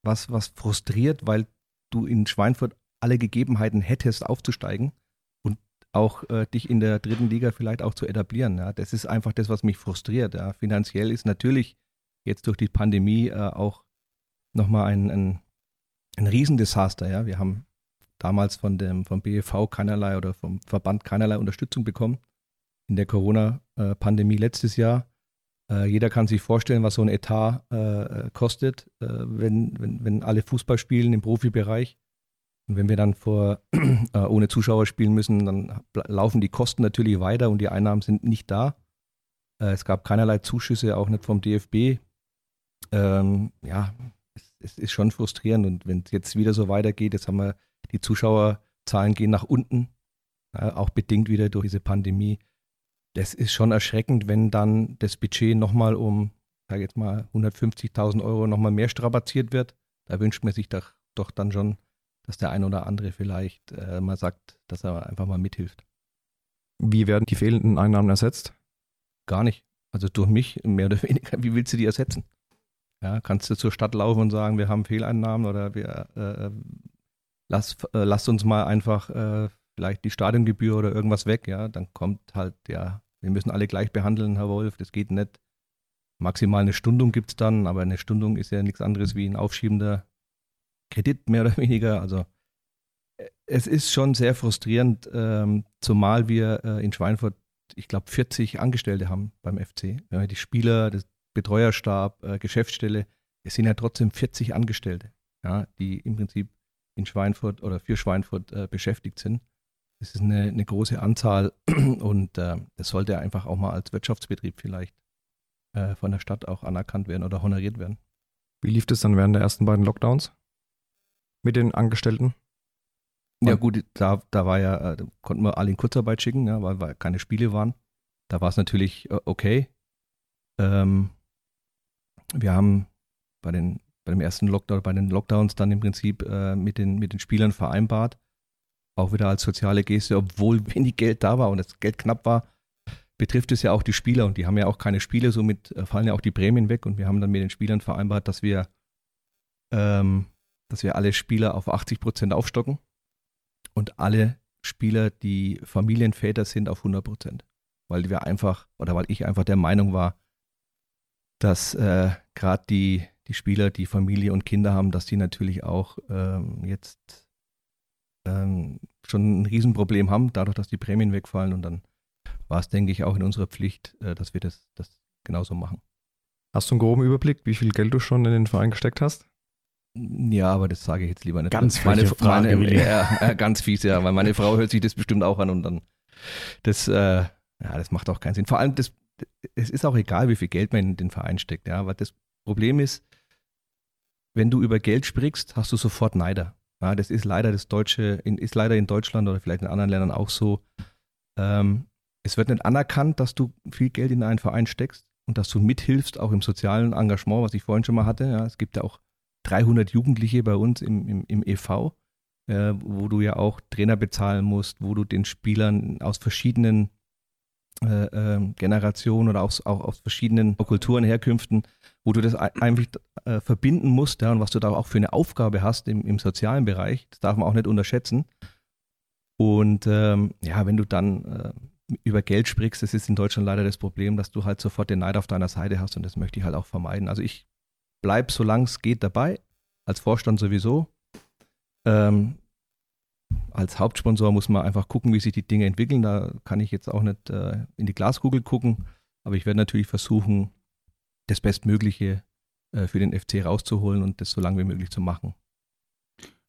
Speaker 1: was, was frustriert, weil du in Schweinfurt alle Gegebenheiten hättest, aufzusteigen und auch äh, dich in der dritten Liga vielleicht auch zu etablieren. Ja. Das ist einfach das, was mich frustriert. Ja. Finanziell ist natürlich jetzt durch die Pandemie äh, auch nochmal ein, ein, ein Riesendesaster. Ja. Wir haben damals von dem, vom BEV keinerlei oder vom Verband keinerlei Unterstützung bekommen. In der Corona-Pandemie letztes Jahr äh, jeder kann sich vorstellen, was so ein Etat äh, kostet, äh, wenn, wenn, wenn alle Fußball spielen im Profibereich. Und wenn wir dann vor, [clears throat] äh, ohne Zuschauer spielen müssen, dann laufen die Kosten natürlich weiter und die Einnahmen sind nicht da. Äh, es gab keinerlei Zuschüsse, auch nicht vom DFB. Ähm, ja, es, es, ist schon frustrierend. Und wenn es jetzt wieder so weitergeht, jetzt haben wir die Zuschauerzahlen gehen nach unten, auch bedingt wieder durch diese Pandemie das ist schon erschreckend, wenn dann das Budget nochmal um, sage jetzt mal, 150.000 Euro nochmal mehr strapaziert wird. Da wünscht man sich doch, doch dann schon, dass der ein oder andere vielleicht äh, mal sagt, dass er einfach mal mithilft.
Speaker 4: Wie werden die fehlenden Einnahmen ersetzt?
Speaker 1: Gar nicht. Also durch mich mehr oder [laughs] weniger. Wie willst du die ersetzen? Ja, kannst du zur Stadt laufen und sagen, wir haben Fehleinnahmen oder wir äh, äh lass, äh, lass uns mal einfach äh, vielleicht die Stadiongebühr oder irgendwas weg, ja, dann kommt halt, ja, wir müssen alle gleich behandeln, Herr Wolf, das geht nicht. Maximal eine Stundung gibt es dann, aber eine Stundung ist ja nichts anderes wie ein aufschiebender Kredit, mehr oder weniger. Also äh, es ist schon sehr frustrierend, ähm, zumal wir äh, in Schweinfurt, ich glaube, 40 Angestellte haben beim FC. Ja, die Spieler, das Betreuerstab, äh, Geschäftsstelle, es sind ja trotzdem 40 Angestellte, ja, die im Prinzip in Schweinfurt oder für Schweinfurt äh, beschäftigt sind. Das ist eine, eine große Anzahl [clears throat] und äh, das sollte einfach auch mal als Wirtschaftsbetrieb vielleicht äh, von der Stadt auch anerkannt werden oder honoriert werden.
Speaker 4: Wie lief das dann während der ersten beiden Lockdowns mit den Angestellten?
Speaker 1: Ja gut, da, da war ja, äh, da konnten wir alle in Kurzarbeit schicken, ja, weil, weil keine Spiele waren. Da war es natürlich äh, okay. Ähm, wir haben bei den bei dem ersten Lockdown, bei den Lockdowns dann im Prinzip äh, mit, den, mit den Spielern vereinbart, auch wieder als soziale Geste, obwohl [laughs] wenig Geld da war und das Geld knapp war, betrifft es ja auch die Spieler und die haben ja auch keine Spiele, somit äh, fallen ja auch die Prämien weg und wir haben dann mit den Spielern vereinbart, dass wir, ähm, dass wir alle Spieler auf 80 Prozent aufstocken und alle Spieler, die Familienväter sind, auf 100 Prozent. Weil wir einfach, oder weil ich einfach der Meinung war, dass äh, gerade die, die Spieler, die Familie und Kinder haben, dass die natürlich auch ähm, jetzt ähm, schon ein Riesenproblem haben, dadurch, dass die Prämien wegfallen. Und dann war es, denke ich, auch in unserer Pflicht, äh, dass wir das, das genauso machen.
Speaker 4: Hast du einen groben Überblick, wie viel Geld du schon in den Verein gesteckt hast?
Speaker 1: Ja, aber das sage ich jetzt lieber nicht.
Speaker 3: Ganz
Speaker 1: meine,
Speaker 3: Frage,
Speaker 1: meine, ja, ganz fies, ja, weil meine Frau hört sich das bestimmt auch an und dann das, äh, ja, das macht auch keinen Sinn. Vor allem, das, es ist auch egal, wie viel Geld man in den Verein steckt, ja, weil das Problem ist, wenn du über Geld sprichst, hast du sofort Neider. Ja, das ist leider das Deutsche, ist leider in Deutschland oder vielleicht in anderen Ländern auch so. Ähm, es wird nicht anerkannt, dass du viel Geld in einen Verein steckst und dass du mithilfst, auch im sozialen Engagement, was ich vorhin schon mal hatte. Ja, es gibt ja auch 300 Jugendliche bei uns im, im, im EV, äh, wo du ja auch Trainer bezahlen musst, wo du den Spielern aus verschiedenen äh, äh, Generationen oder aus, auch aus verschiedenen Kulturen, Herkünften, wo du das einfach äh, verbinden musst ja, und was du da auch für eine Aufgabe hast im, im sozialen Bereich, das darf man auch nicht unterschätzen. Und ähm, ja, wenn du dann äh, über Geld sprichst, das ist in Deutschland leider das Problem, dass du halt sofort den Neid auf deiner Seite hast und das möchte ich halt auch vermeiden. Also ich bleibe, solange es geht, dabei, als Vorstand sowieso. Ähm, als Hauptsponsor muss man einfach gucken, wie sich die Dinge entwickeln. Da kann ich jetzt auch nicht äh, in die Glaskugel gucken, aber ich werde natürlich versuchen, das Bestmögliche äh, für den FC rauszuholen und das so lange wie möglich zu machen.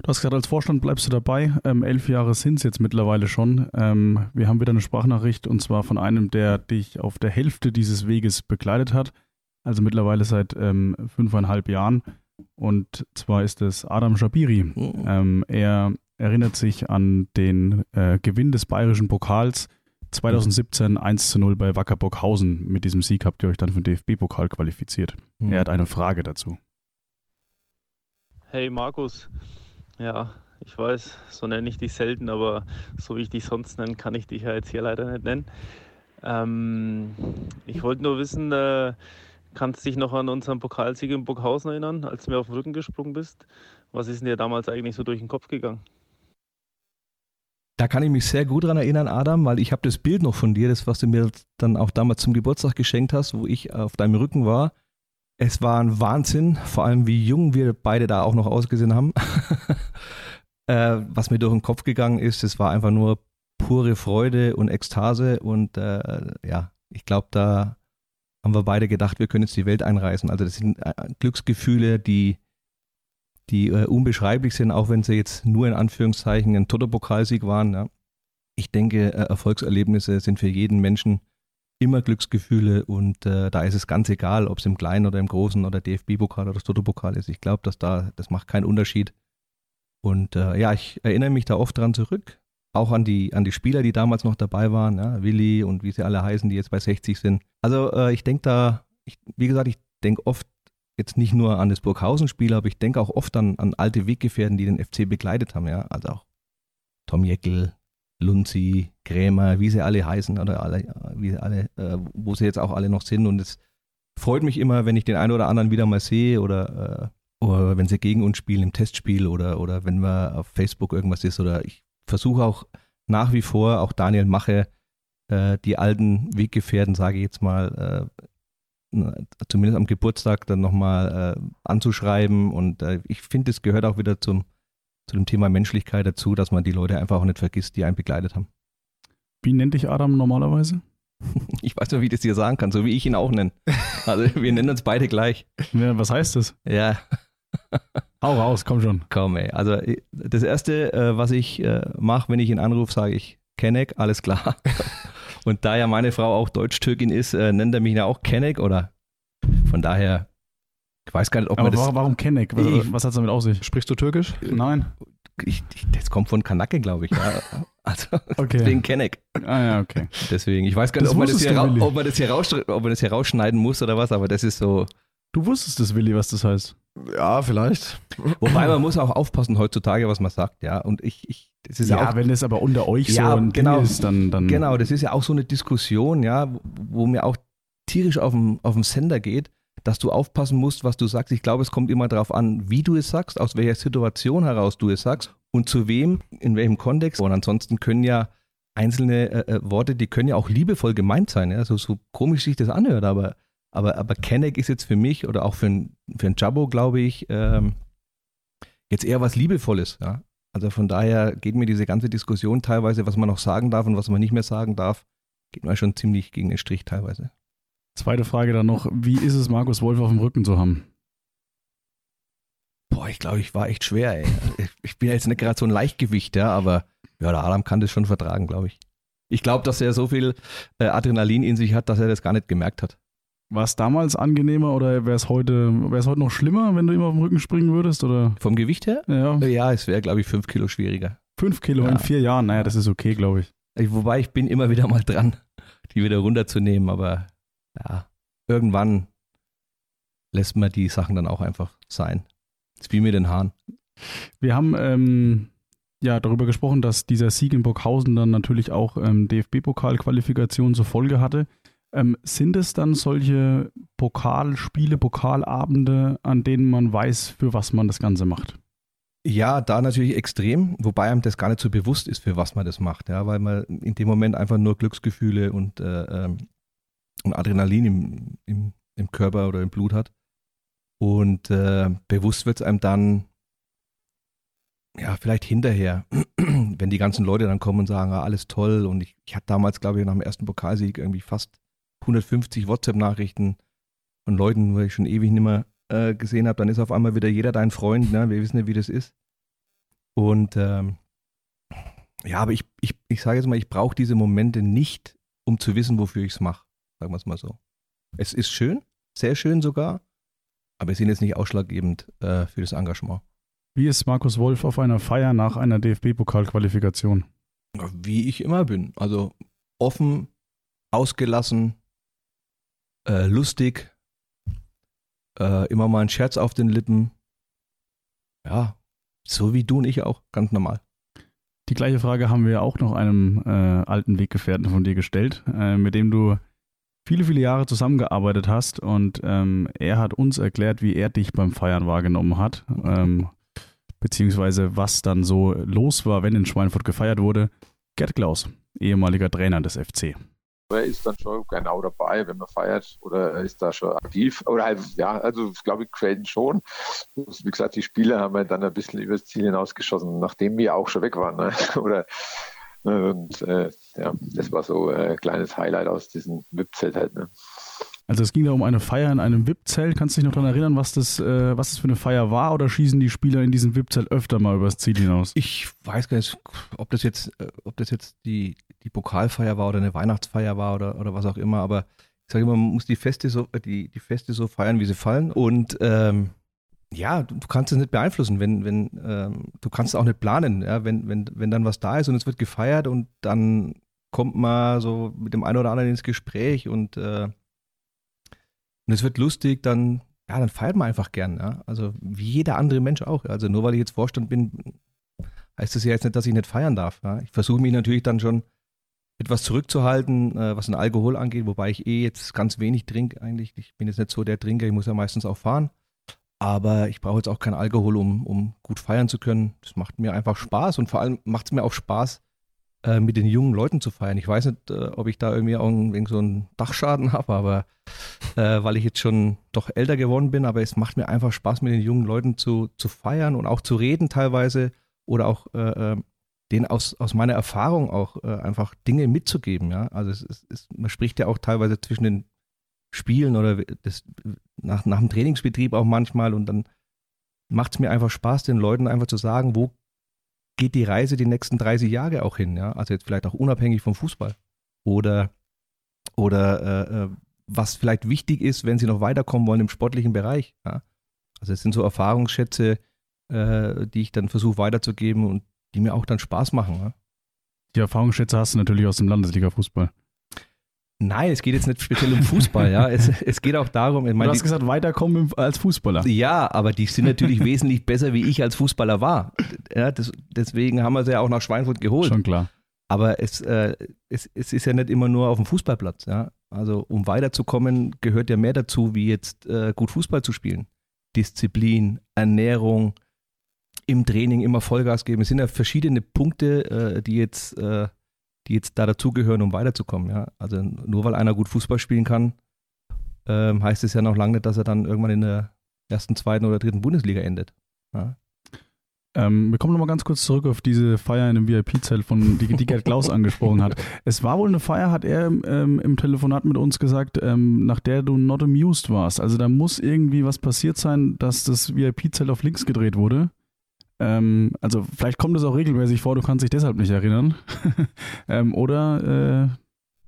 Speaker 3: Du hast gesagt, als Vorstand bleibst du dabei. Ähm, elf Jahre sind es jetzt mittlerweile schon. Ähm, wir haben wieder eine Sprachnachricht und zwar von einem, der dich auf der Hälfte dieses Weges begleitet hat. Also mittlerweile seit ähm, fünfeinhalb Jahren. Und zwar ist es Adam Shabiri.
Speaker 1: Mhm.
Speaker 3: Ähm, er erinnert sich an den äh, Gewinn des bayerischen Pokals 2017 1 zu 0 bei Wacker Burghausen. Mit diesem Sieg habt ihr euch dann für den DFB-Pokal qualifiziert.
Speaker 1: Mhm.
Speaker 3: Er hat eine Frage dazu.
Speaker 7: Hey Markus, ja, ich weiß, so nenne ich dich selten, aber so wie ich dich sonst nenne, kann ich dich ja jetzt hier leider nicht nennen. Ähm, ich wollte nur wissen, äh, kannst du dich noch an unseren Pokalsieg in Burghausen erinnern, als du mir auf den Rücken gesprungen bist? Was ist denn dir damals eigentlich so durch den Kopf gegangen?
Speaker 1: Da kann ich mich sehr gut dran erinnern, Adam, weil ich habe das Bild noch von dir, das, was du mir dann auch damals zum Geburtstag geschenkt hast, wo ich auf deinem Rücken war. Es war ein Wahnsinn, vor allem wie jung wir beide da auch noch ausgesehen haben. [laughs] äh, was mir durch den Kopf gegangen ist, es war einfach nur pure Freude und Ekstase und äh, ja, ich glaube, da haben wir beide gedacht, wir können jetzt die Welt einreißen. Also das sind äh, Glücksgefühle, die die äh, unbeschreiblich sind, auch wenn sie jetzt nur in Anführungszeichen ein Toto-Pokalsieg waren. Ja. Ich denke, äh, Erfolgserlebnisse sind für jeden Menschen immer Glücksgefühle und äh, da ist es ganz egal, ob es im Kleinen oder im Großen oder DFB-Pokal oder das Toto-Pokal ist. Ich glaube, dass da, das macht keinen Unterschied. Und äh, ja, ich erinnere mich da oft dran zurück, auch an die, an die Spieler, die damals noch dabei waren, ja, Willi und wie sie alle heißen, die jetzt bei 60 sind. Also äh, ich denke da, ich, wie gesagt, ich denke oft jetzt nicht nur an das Burghausen-Spiel, aber ich denke auch oft an, an alte Weggefährten, die den FC begleitet haben, ja. Also auch Tom Jeckel, Lunzi, Krämer, wie sie alle heißen oder alle, wie sie alle, äh, wo sie jetzt auch alle noch sind. Und es freut mich immer, wenn ich den einen oder anderen wieder mal sehe oder, äh, oder wenn sie gegen uns spielen im Testspiel oder, oder wenn wir auf Facebook irgendwas ist. Oder ich versuche auch nach wie vor, auch Daniel Mache, äh, die alten Weggefährten, sage ich jetzt mal, äh, zumindest am Geburtstag dann nochmal äh, anzuschreiben. Und äh, ich finde, es gehört auch wieder zum, zu dem Thema Menschlichkeit dazu, dass man die Leute einfach auch nicht vergisst, die einen begleitet haben.
Speaker 3: Wie nennt dich Adam normalerweise? [laughs]
Speaker 1: Ich weiß nicht, wie ich das dir sagen kann, so wie ich ihn auch nenne. Also wir nennen uns beide gleich.
Speaker 3: Ja, was heißt das?
Speaker 1: Ja. [laughs]
Speaker 3: Hau raus, komm schon.
Speaker 1: Komm, ey. Also äh, das Erste, äh, was ich äh, mache, wenn ich ihn anrufe, sage ich, Kenneck, alles klar. [laughs] Und da ja meine Frau auch Deutsch-Türkin ist, äh, nennt er mich ja auch Kenneck oder von daher, ich weiß gar nicht, ob
Speaker 3: Aber
Speaker 1: man das.
Speaker 3: warum, warum Kenneck? Was,
Speaker 1: Ich-
Speaker 3: was hat es damit auf sich?
Speaker 4: Sprichst du Türkisch?
Speaker 3: Nein.
Speaker 1: Ich, ich, das kommt von Kanake, glaube ich. Ja. [laughs] Also
Speaker 3: Okay.
Speaker 1: deswegen Kenneck.
Speaker 3: Ah ja, okay.
Speaker 1: Deswegen, ich weiß gar nicht,
Speaker 3: Das
Speaker 1: ob man das, hier ob, man das hier raus, ob man das hier rausschneiden muss oder was, aber das ist so.
Speaker 3: Du wusstest es, Willi, was das heißt.
Speaker 4: Ja, vielleicht.
Speaker 1: Wobei man muss auch aufpassen heutzutage, was man sagt, ja. Und ich, ich das ist ja,
Speaker 3: Ja,
Speaker 1: auch
Speaker 3: wenn es aber unter euch
Speaker 1: Ja,
Speaker 3: so ein
Speaker 1: genau.
Speaker 3: Ding ist, dann, dann
Speaker 1: Genau, das ist ja auch so eine Diskussion, ja, wo- wo mir auch tierisch auf dem, auf dem Sender geht, dass du aufpassen musst, was du sagst. Ich glaube, es kommt immer darauf an, wie du es sagst, aus welcher Situation heraus du es sagst und zu wem, in welchem Kontext. Und ansonsten können ja einzelne äh, äh, Worte, die können ja auch liebevoll gemeint sein, ja, so, so komisch sich das anhört, aber, aber, aber Kenneck ist jetzt für mich oder auch für ein, für ein Jabbo, glaube ich, ähm, jetzt eher was Liebevolles, ja. Also von daher geht mir diese ganze Diskussion teilweise, was man noch sagen darf und was man nicht mehr sagen darf, geht mir schon ziemlich gegen den Strich teilweise.
Speaker 3: Zweite Frage dann noch, wie ist es, Markus Wolf auf dem Rücken zu haben?
Speaker 1: Boah, ich glaube, ich war echt schwer, ey. Ich- bin jetzt nicht gerade so ein Leichtgewicht, ja, aber ja, der Adam kann das schon vertragen, glaube ich. Ich glaube, dass er so viel äh, Adrenalin in sich hat, dass er das gar nicht gemerkt hat.
Speaker 3: War es damals angenehmer oder wäre es heute, wäre es heute noch schlimmer, wenn du immer auf dem Rücken springen würdest? Oder
Speaker 1: Vom Gewicht her?
Speaker 3: ja,
Speaker 1: Ja, es wäre, glaube ich, fünf Kilo schwieriger.
Speaker 3: fünf Kilo
Speaker 1: Ja.
Speaker 3: in vier Jahren, naja, das ist okay, glaube ich.
Speaker 1: Wobei ich bin immer wieder mal dran, die wieder runterzunehmen, aber ja, irgendwann lässt man die Sachen dann auch einfach sein. Ist wie mit den Haaren.
Speaker 3: Wir haben ähm, ja darüber gesprochen, dass dieser Sieg in Burghausen dann natürlich auch ähm, DFB-Pokalqualifikation zur Folge hatte. Ähm, sind es dann solche Pokalspiele, Pokalabende, an denen man weiß, für was man das Ganze macht?
Speaker 1: Ja, da natürlich extrem, wobei einem das gar nicht so bewusst ist, für was man das macht, ja, weil man in dem Moment einfach nur Glücksgefühle und, äh, ähm, und Adrenalin im, im, im Körper oder im Blut hat. Und äh, bewusst wird es einem dann, ja, vielleicht hinterher, [clears throat] wenn die ganzen Leute dann kommen und sagen, ah, alles toll. Und ich, ich hatte damals, glaube ich, nach dem ersten Pokalsieg irgendwie fast 150 WhatsApp-Nachrichten von Leuten, wo ich schon ewig nicht mehr äh, gesehen habe, dann ist auf einmal wieder jeder dein Freund, ne? wir wissen ja, wie das ist. Und ähm, ja, aber ich, ich, ich sage jetzt mal, ich brauche diese Momente nicht, um zu wissen, wofür ich es mache. Sagen wir es mal so. Es ist schön, sehr schön sogar, aber sind jetzt nicht ausschlaggebend äh, für das Engagement.
Speaker 3: Wie ist Markus Wolf auf einer Feier nach einer DFB-Pokalqualifikation?
Speaker 1: Wie ich immer bin. Also offen, ausgelassen, äh, lustig, äh, immer mal ein Scherz auf den Lippen. Ja, so wie du und ich auch, ganz normal.
Speaker 3: Die gleiche Frage haben wir auch noch einem äh, alten Weggefährten von dir gestellt, äh, mit dem du viele, viele Jahre zusammengearbeitet hast und ähm, er hat uns erklärt, wie er dich beim Feiern wahrgenommen hat, ähm, beziehungsweise was dann so los war, wenn in Schweinfurt gefeiert wurde. Gerd Klaus, ehemaliger Trainer des FC.
Speaker 8: Er ist dann schon genau dabei, wenn man feiert oder er ist da schon aktiv. Oder halt, ja, also glaube ich, Quellen schon. Wie gesagt, die Spieler haben wir dann ein bisschen übers Ziel hinausgeschossen, nachdem wir auch schon weg waren. Ne? [laughs] Oder und äh, ja, das war so ein kleines Highlight aus diesem VIP-Zelt halt. Ne?
Speaker 3: Also es ging da um eine Feier in einem VIP-Zelt. Kannst du dich noch daran erinnern, was das, äh, was das für eine Feier war oder schießen die Spieler in diesem VIP-Zelt öfter mal übers Ziel hinaus?
Speaker 1: Ich weiß gar nicht, ob das jetzt, äh, ob das jetzt die, die Pokalfeier war oder eine Weihnachtsfeier war oder, oder was auch immer, aber ich sage immer, man muss die Feste so, die, die Feste so feiern, wie sie fallen. Und ähm, ja, du, du, kannst es nicht beeinflussen, wenn, wenn, ähm, du kannst es auch nicht planen, ja, wenn, wenn, wenn dann was da ist und es wird gefeiert und dann kommt man so mit dem einen oder anderen ins Gespräch und, äh, und es wird lustig, dann, ja, dann feiert man einfach gern, ja. Also wie jeder andere Mensch auch. Also nur weil ich jetzt Vorstand bin, heißt das ja jetzt nicht, dass ich nicht feiern darf. Ja? Ich versuche mich natürlich dann schon etwas zurückzuhalten, äh, was den Alkohol angeht, wobei ich eh jetzt ganz wenig trinke eigentlich. Ich bin jetzt nicht so der Trinker, ich muss ja meistens auch fahren. Aber ich brauche jetzt auch keinen Alkohol, um, um gut feiern zu können. Das macht mir einfach Spaß und vor allem macht es mir auch Spaß, äh, mit den jungen Leuten zu feiern. Ich weiß nicht, äh, ob ich da irgendwie auch ein, so einen Dachschaden [laughs] habe, aber äh, weil ich jetzt schon doch älter geworden bin, aber es macht mir einfach Spaß, mit den jungen Leuten zu, zu feiern und auch zu reden teilweise oder auch äh, äh, denen aus, aus meiner Erfahrung auch äh, einfach Dinge mitzugeben. Ja? Also es, es, es, man spricht ja auch teilweise zwischen den Spielen oder das, nach, nach dem Trainingsbetrieb auch manchmal und dann macht es mir einfach Spaß, den Leuten einfach zu sagen, wo geht die Reise die nächsten 30 Jahre auch hin, ja? Also jetzt vielleicht auch unabhängig vom Fußball. Oder, oder äh, äh, was vielleicht wichtig ist, wenn sie noch weiterkommen wollen im sportlichen Bereich. Ja? Also es sind so Erfahrungsschätze, äh, die ich dann versuche weiterzugeben und die mir auch dann Spaß machen. Ja?
Speaker 3: Die Erfahrungsschätze hast du natürlich aus dem Landesliga-Fußball.
Speaker 1: Nein, es geht jetzt nicht speziell um Fußball, ja. Es, es geht auch darum. Ich
Speaker 3: meine, du hast gesagt, weiterkommen als Fußballer.
Speaker 1: Ja, aber die sind natürlich [laughs] wesentlich besser, wie ich als Fußballer war. Ja, das, deswegen haben wir sie ja auch nach Schweinfurt geholt.
Speaker 3: Schon klar.
Speaker 1: Aber es, äh, es, es ist ja nicht immer nur auf dem Fußballplatz, ja. Also um weiterzukommen, gehört ja mehr dazu, wie jetzt äh, gut Fußball zu spielen. Disziplin, Ernährung, im Training immer Vollgas geben. Es sind ja verschiedene Punkte, äh, die jetzt äh, die jetzt da dazugehören, um weiterzukommen. Ja? Also nur weil einer gut Fußball spielen kann, ähm, heißt es ja noch lange nicht, dass er dann irgendwann in der ersten, zweiten oder dritten Bundesliga endet. Ja?
Speaker 3: Ähm, wir kommen nochmal ganz kurz zurück auf diese Feier in dem VIP-Zelt, von die, die Gerd Klaus [laughs] angesprochen hat. Es war wohl eine Feier, hat er ähm, im Telefonat mit uns gesagt, ähm, nach der du not amused warst. Also da muss irgendwie was passiert sein, dass das VIP-Zelt auf links gedreht wurde. Ähm, also vielleicht kommt es auch regelmäßig vor, du kannst dich deshalb nicht erinnern. [laughs] ähm, oder äh,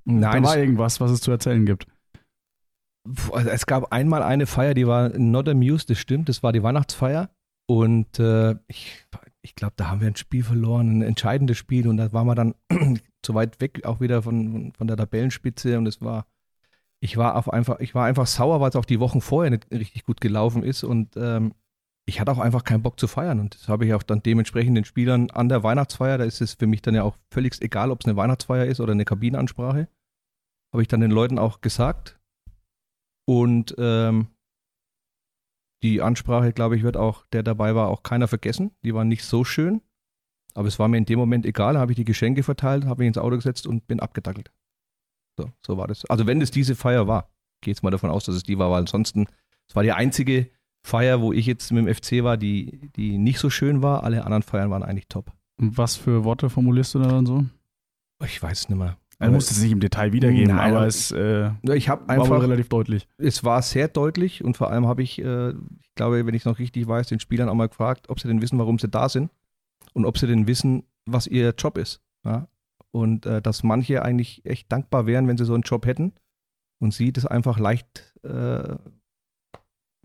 Speaker 3: Nein, da war irgendwas, was es zu erzählen gibt.
Speaker 1: Also es gab einmal eine Feier, die war not amused, das stimmt, das war die Weihnachtsfeier. Und äh, ich, ich glaube, da haben wir ein Spiel verloren, ein entscheidendes Spiel. Und da waren wir dann [clears throat] zu weit weg, auch wieder von, von der Tabellenspitze. Und es war, ich war auf einfach, ich war einfach sauer, weil es auch die Wochen vorher nicht richtig gut gelaufen ist. Und ähm, ich hatte auch einfach keinen Bock zu feiern. Und das habe ich auch dann dementsprechend den Spielern an der Weihnachtsfeier, da ist es für mich dann ja auch völlig egal, ob es eine Weihnachtsfeier ist oder eine Kabinenansprache, habe ich dann den Leuten auch gesagt. Und ähm, die Ansprache, glaube ich, wird auch, der dabei war, auch keiner vergessen. Die war nicht so schön. Aber es war mir in dem Moment egal, habe ich die Geschenke verteilt, habe mich ins Auto gesetzt und bin abgedackelt. So, so war das. Also wenn es diese Feier war, gehe jetzt mal davon aus, dass es die war, weil ansonsten, es war die einzige Feier, wo ich jetzt mit dem FC war, die, die nicht so schön war. Alle anderen Feiern waren eigentlich top.
Speaker 3: Und was für Worte formulierst du da dann so?
Speaker 1: Ich weiß es nicht mehr.
Speaker 3: Er musste es nicht im Detail wiedergeben, Nein, aber es äh,
Speaker 1: ich einfach, war
Speaker 3: relativ deutlich.
Speaker 1: Es war sehr deutlich und vor allem habe ich, äh, ich glaube, wenn ich es noch richtig weiß, den Spielern auch mal gefragt, ob sie denn wissen, warum sie da sind und ob sie denn wissen, was ihr Job ist. Ja? Und äh, dass manche eigentlich echt dankbar wären, wenn sie so einen Job hätten und sie das einfach leicht äh,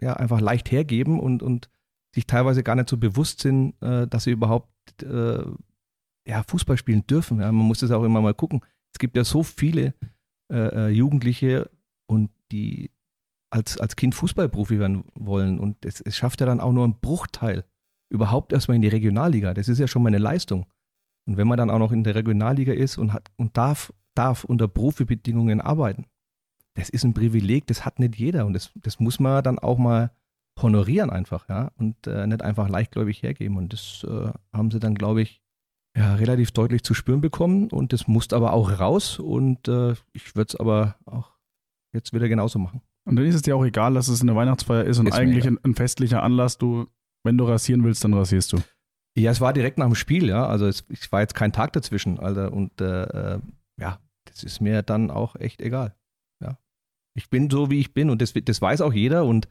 Speaker 1: ja einfach leicht hergeben und, und sich teilweise gar nicht so bewusst sind, äh, dass sie überhaupt äh, ja, Fußball spielen dürfen. Ja, man muss das auch immer mal gucken. Es gibt ja so viele äh, äh Jugendliche und die als, als Kind Fußballprofi werden wollen und es, es schafft ja dann auch nur einen Bruchteil überhaupt erstmal in die Regionalliga. Das ist ja schon mal eine Leistung. Und wenn man dann auch noch in der Regionalliga ist und, hat, und darf, darf unter Profibedingungen arbeiten, das ist ein Privileg, das hat nicht jeder und das, das muss man dann auch mal honorieren einfach, ja, und äh, nicht einfach leichtgläubig hergeben. Und das äh, haben sie dann, glaube ich, ja, relativ deutlich zu spüren bekommen und das musste aber auch raus und äh, ich würde es aber auch jetzt wieder genauso machen.
Speaker 3: Und dann ist es dir auch egal, dass es eine Weihnachtsfeier ist und ist eigentlich ein, ein, festlicher Anlass. Du, wenn du rasieren willst, dann rasierst du.
Speaker 1: Ja, es war direkt nach dem Spiel, ja. Also es, es war jetzt kein Tag dazwischen, Alter. Und äh, äh, ja, das ist mir dann auch echt egal. Ja. Ich bin so, wie ich bin und das, das weiß auch jeder und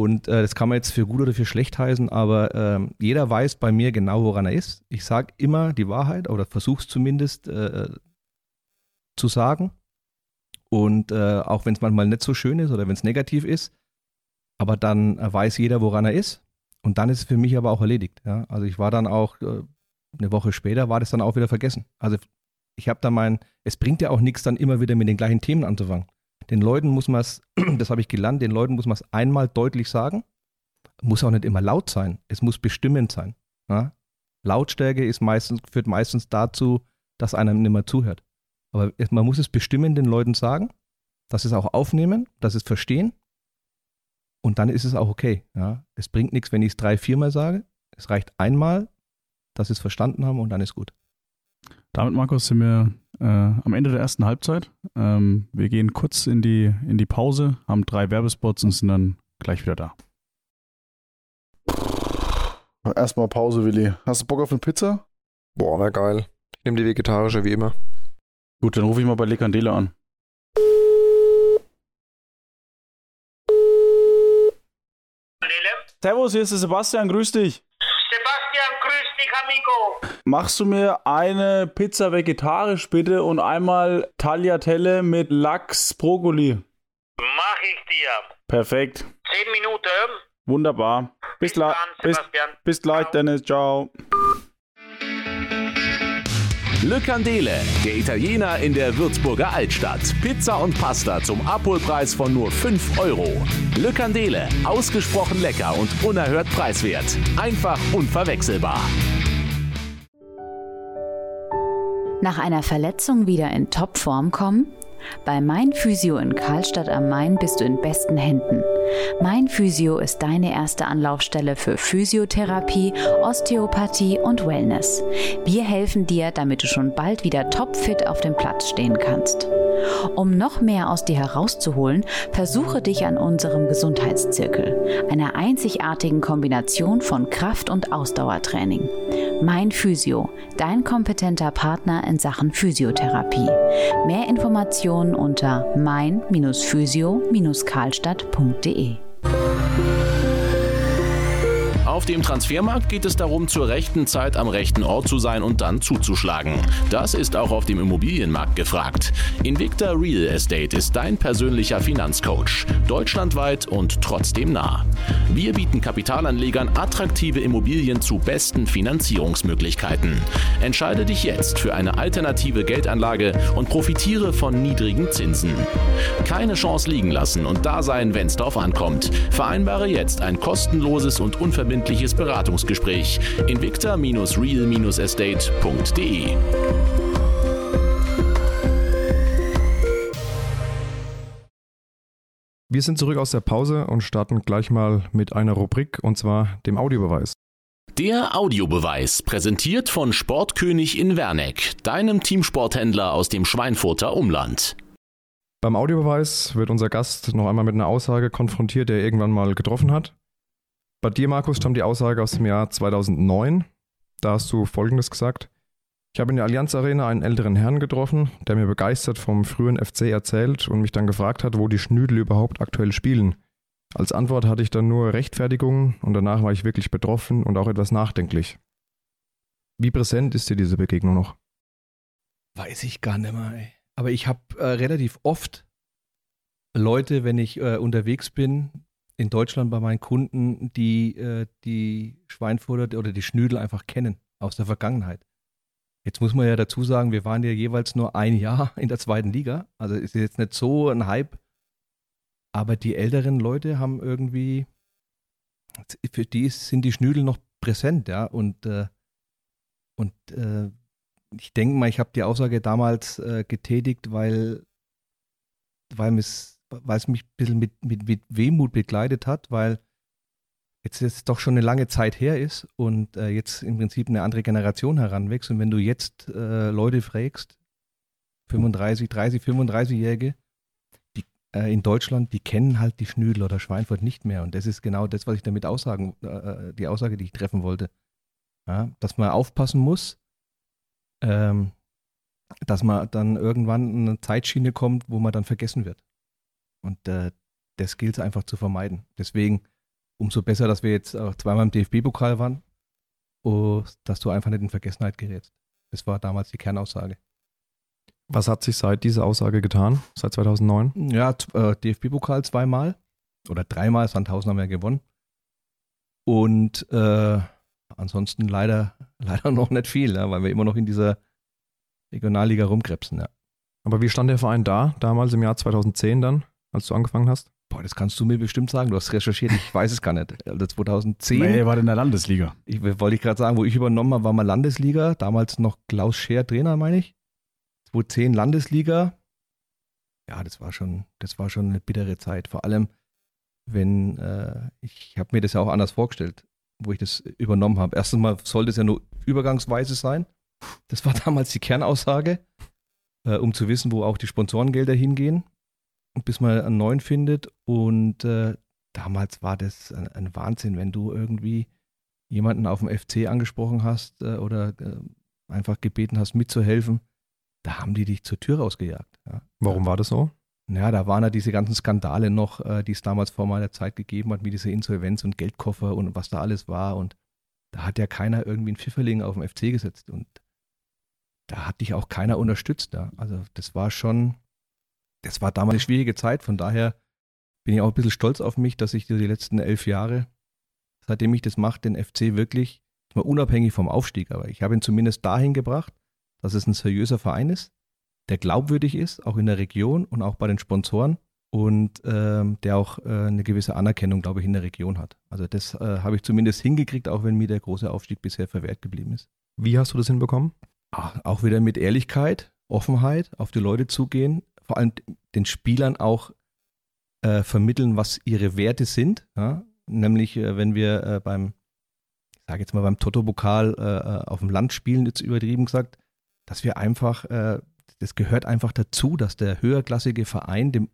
Speaker 1: und äh, das kann man jetzt für gut oder für schlecht heißen, aber äh, jeder weiß bei mir genau, woran er ist. Ich sage immer die Wahrheit oder versuche es zumindest äh, zu sagen. Und äh, auch wenn es manchmal nicht so schön ist oder wenn es negativ ist, aber dann weiß jeder, woran er ist. Und dann ist es für mich aber auch erledigt. Ja? Also ich war dann auch, äh, eine Woche später war das dann auch wieder vergessen. Also ich habe da mein, es bringt ja auch nichts, dann immer wieder mit den gleichen Themen anzufangen. Den Leuten muss man es, [clears throat] das habe ich gelernt, den Leuten muss man es einmal deutlich sagen. Muss auch nicht immer laut sein. Es muss bestimmend sein. Ja? Lautstärke ist meistens, führt meistens dazu, dass einer nicht mehr zuhört. Aber man muss es bestimmen den Leuten sagen, dass sie es auch aufnehmen, dass sie es verstehen. Und dann ist es auch okay. Ja? Es bringt nichts, wenn ich es drei, viermal sage. Es reicht einmal, dass sie es verstanden haben und dann ist gut.
Speaker 3: Damit, Markus, sind wir äh, am Ende der ersten Halbzeit. Ähm, wir gehen kurz in die, in die Pause, haben drei Werbespots und sind dann gleich wieder da.
Speaker 9: Erstmal Pause, Willi. Hast du Bock auf eine Pizza?
Speaker 4: Boah, wäre geil. Ich nehme die vegetarische wie immer.
Speaker 3: Gut, dann rufe ich mal bei Lekandele an. Servus, hier ist der Sebastian, grüß dich. Amigo. Machst du mir eine Pizza vegetarisch bitte und einmal Tagliatelle mit Lachs Brokkoli?
Speaker 10: Mach ich dir.
Speaker 3: Perfekt.
Speaker 10: Zehn Minuten.
Speaker 3: Wunderbar. Bis, bis, bis, bis gleich, Dennis. Ciao.
Speaker 2: Le Candele, der Italiener in der Würzburger Altstadt. Pizza und Pasta zum Abholpreis von nur 5 Euro. Le Candele, ausgesprochen lecker und unerhört preiswert. Einfach unverwechselbar.
Speaker 11: Nach einer Verletzung wieder in Topform kommen? Bei Mein Physio in Karlstadt am Main bist du in besten Händen. Mein Physio ist deine erste Anlaufstelle für Physiotherapie, Osteopathie und Wellness. Wir helfen dir, damit du schon bald wieder topfit auf dem Platz stehen kannst. Um noch mehr aus dir herauszuholen, versuche dich an unserem Gesundheitszirkel, einer einzigartigen Kombination von Kraft- und Ausdauertraining. Mein Physio, dein kompetenter Partner in Sachen Physiotherapie. Mehr Informationen unter mein-physio-karlstadt.de. www.ftf.de.
Speaker 2: Auf dem Transfermarkt geht es darum, zur rechten Zeit am rechten Ort zu sein und dann zuzuschlagen. Das ist auch auf dem Immobilienmarkt gefragt. Invicta Real Estate ist dein persönlicher Finanzcoach. Deutschlandweit und trotzdem nah. Wir bieten Kapitalanlegern attraktive Immobilien zu besten Finanzierungsmöglichkeiten. Entscheide dich jetzt für eine alternative Geldanlage und profitiere von niedrigen Zinsen. Keine Chance liegen lassen und da sein, wenn es drauf ankommt. Vereinbare jetzt ein kostenloses und unverbindliches unverbindliches Beratungsgespräch. invicta-real-estate.de
Speaker 4: Wir sind zurück aus der Pause und starten gleich mal mit einer Rubrik und zwar dem Audiobeweis.
Speaker 2: Der Audiobeweis, präsentiert von Sportkönig in Werneck, deinem Teamsporthändler aus dem Schweinfurter Umland.
Speaker 4: Beim Audiobeweis wird unser Gast noch einmal mit einer Aussage konfrontiert, die er irgendwann mal getroffen hat. Bei dir, Markus, stammt die Aussage aus dem Jahr 2009. Da hast du Folgendes gesagt. Ich habe in der Allianz Arena einen älteren Herrn getroffen, der mir begeistert vom frühen FC erzählt und mich dann gefragt hat, wo die Schnüdel überhaupt aktuell spielen. Als Antwort hatte ich dann nur Rechtfertigung und danach war ich wirklich betroffen und auch etwas nachdenklich. Wie präsent ist dir diese Begegnung noch?
Speaker 1: Weiß ich gar nicht mehr. Ey. Aber ich habe äh, relativ oft Leute, wenn ich äh, unterwegs bin, in Deutschland bei meinen Kunden, die äh, die Schweinfurter oder die Schnüdel einfach kennen aus der Vergangenheit. Jetzt muss man ja dazu sagen, wir waren ja jeweils nur ein Jahr in der zweiten Liga. Also ist jetzt nicht so ein Hype. Aber die älteren Leute haben irgendwie, für die sind die Schnüdel noch präsent, ja. Und, äh, und äh, ich denke mal, ich habe die Aussage damals getätigt, weil, weil es weil es mich ein bisschen mit, mit, mit Wehmut begleitet hat, weil jetzt jetzt doch schon eine lange Zeit her ist und äh, jetzt im Prinzip eine andere Generation heranwächst. Und wenn du jetzt äh, Leute fragst, 35, 30, 35-Jährige, die äh, in Deutschland, die kennen halt die Schnüdel oder Schweinfurt nicht mehr. Und das ist genau das, was ich damit aussagen, äh, äh, die Aussage, die ich treffen wollte. Ja, dass man aufpassen muss, ähm, dass man dann irgendwann in eine Zeitschiene kommt, wo man dann vergessen wird. Und äh, das gilt es einfach zu vermeiden. Deswegen umso besser, dass wir jetzt auch zweimal im DFB-Pokal waren, oh, dass du einfach nicht in Vergessenheit gerätst. Das war damals die Kernaussage.
Speaker 4: Was hat sich seit dieser Aussage getan, seit 2009?
Speaker 1: Ja, äh, DFB-Pokal zweimal oder dreimal, Sandhausen haben wir gewonnen. Und äh, ansonsten leider, [laughs] leider noch nicht viel, ja, weil wir immer noch in dieser Regionalliga rumkrebsen. Ja.
Speaker 4: Aber wie stand der Verein da, damals im Jahr 2010 dann? Als du angefangen hast?
Speaker 1: Boah, das kannst du mir bestimmt sagen. Du hast recherchiert, ich weiß es gar nicht. [laughs] Also 2010.
Speaker 3: Nee, war in der Landesliga.
Speaker 1: Ich wollte ich gerade sagen, wo ich übernommen habe, war mal Landesliga. Damals noch Klaus Scher Trainer, meine ich. 2010 Landesliga. Ja, das war schon, das war schon eine bittere Zeit. Vor allem, wenn, äh, ich habe mir das ja auch anders vorgestellt, wo ich das übernommen habe. Erstens mal sollte es ja nur übergangsweise sein. Das war [laughs] damals die Kernaussage, äh, um zu wissen, wo auch die Sponsorengelder hingehen bis man einen neuen findet. Und äh, damals war das ein, ein, Wahnsinn, wenn du irgendwie jemanden auf dem FC angesprochen hast äh, oder äh, einfach gebeten hast, mitzuhelfen. Da haben die dich zur Tür rausgejagt. Ja.
Speaker 4: Warum war das so?
Speaker 1: Ja, da waren ja diese ganzen Skandale noch, äh, die es damals vor meiner Zeit gegeben hat, mit dieser Insolvenz und Geldkoffer und was da alles war. Und da hat ja keiner irgendwie einen Pfifferling auf dem FC gesetzt. Und da hat dich auch keiner unterstützt. Ja. Also das war schon, das war damals eine schwierige Zeit, von daher bin ich auch ein bisschen stolz auf mich, dass ich die letzten elf Jahre, seitdem ich das mache, den FC wirklich, mal unabhängig vom Aufstieg, aber ich habe ihn zumindest dahin gebracht, dass es ein seriöser Verein ist, der glaubwürdig ist, auch in der Region und auch bei den Sponsoren und ähm, der auch äh, eine gewisse Anerkennung, glaube ich, in der Region hat. Also das äh, habe ich zumindest hingekriegt, auch wenn mir der große Aufstieg bisher verwehrt geblieben ist.
Speaker 4: Wie hast du das hinbekommen?
Speaker 1: Ach, auch wieder mit Ehrlichkeit, Offenheit, auf die Leute zugehen, vor allem den Spielern auch äh, vermitteln, was ihre Werte sind. Ja? Nämlich, äh, wenn wir äh, beim, ich sage jetzt mal beim Toto-Pokal äh, äh, auf dem Land spielen, jetzt übertrieben gesagt, dass wir einfach, äh, das gehört einfach dazu, dass der höherklassige Verein dem,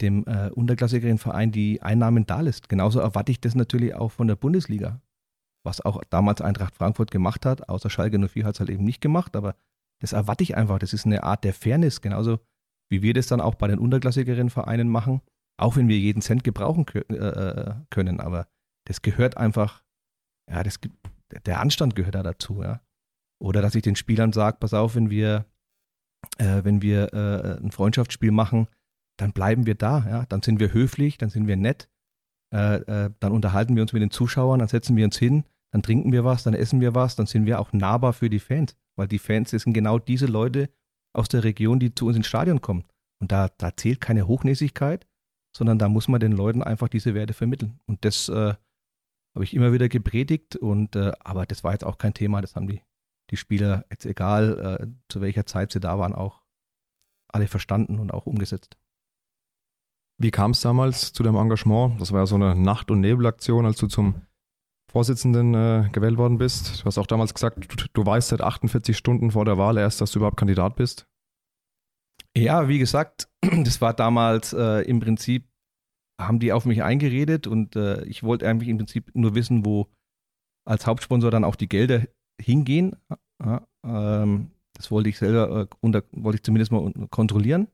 Speaker 1: dem unterklassigeren Verein die Einnahmen da lässt. Genauso erwarte ich das natürlich auch von der Bundesliga. Was auch damals Eintracht Frankfurt gemacht hat, außer Schalke 04 hat es halt eben nicht gemacht, aber das erwarte ich einfach. Das ist eine Art der Fairness, genauso wie wir das dann auch bei den unterklassigeren Vereinen machen, auch wenn wir jeden Cent gebrauchen äh, äh, können. Aber das gehört einfach, ja, das, der Anstand gehört da dazu, ja. Oder dass ich den Spielern sage, pass auf, wenn wir, äh, wenn wir äh, ein Freundschaftsspiel machen, dann bleiben wir da, ja. Dann sind wir höflich, dann sind wir nett, äh, äh, dann unterhalten wir uns mit den Zuschauern, dann setzen wir uns hin, dann trinken wir was, dann essen wir was, dann sind wir auch nahbar für die Fans. Weil die Fans, das sind genau diese Leute, aus der Region, die zu uns ins Stadion kommen. Und da, da zählt keine Hochnäsigkeit, sondern da muss man den Leuten einfach diese Werte vermitteln. Und das äh, habe ich immer wieder gepredigt. Und äh, aber das war jetzt auch kein Thema. Das haben die, die Spieler jetzt egal, äh, zu welcher Zeit sie da waren, auch alle verstanden und auch umgesetzt.
Speaker 4: Wie kam es damals zu deinem Engagement? Das war ja so eine Nacht- und Nebelaktion, als du zum Vorsitzenden äh, gewählt worden bist. Du hast auch damals gesagt, du, du, weißt seit 48 Stunden vor der Wahl erst, dass du überhaupt Kandidat bist.
Speaker 1: Ja, wie gesagt, [clears throat] das war damals äh, im Prinzip, haben die auf mich eingeredet und äh, ich wollte eigentlich im Prinzip nur wissen, wo als Hauptsponsor dann auch die Gelder hingehen. Ja, ähm, das wollte ich selber, äh, unter, wollte ich zumindest mal kontrollieren.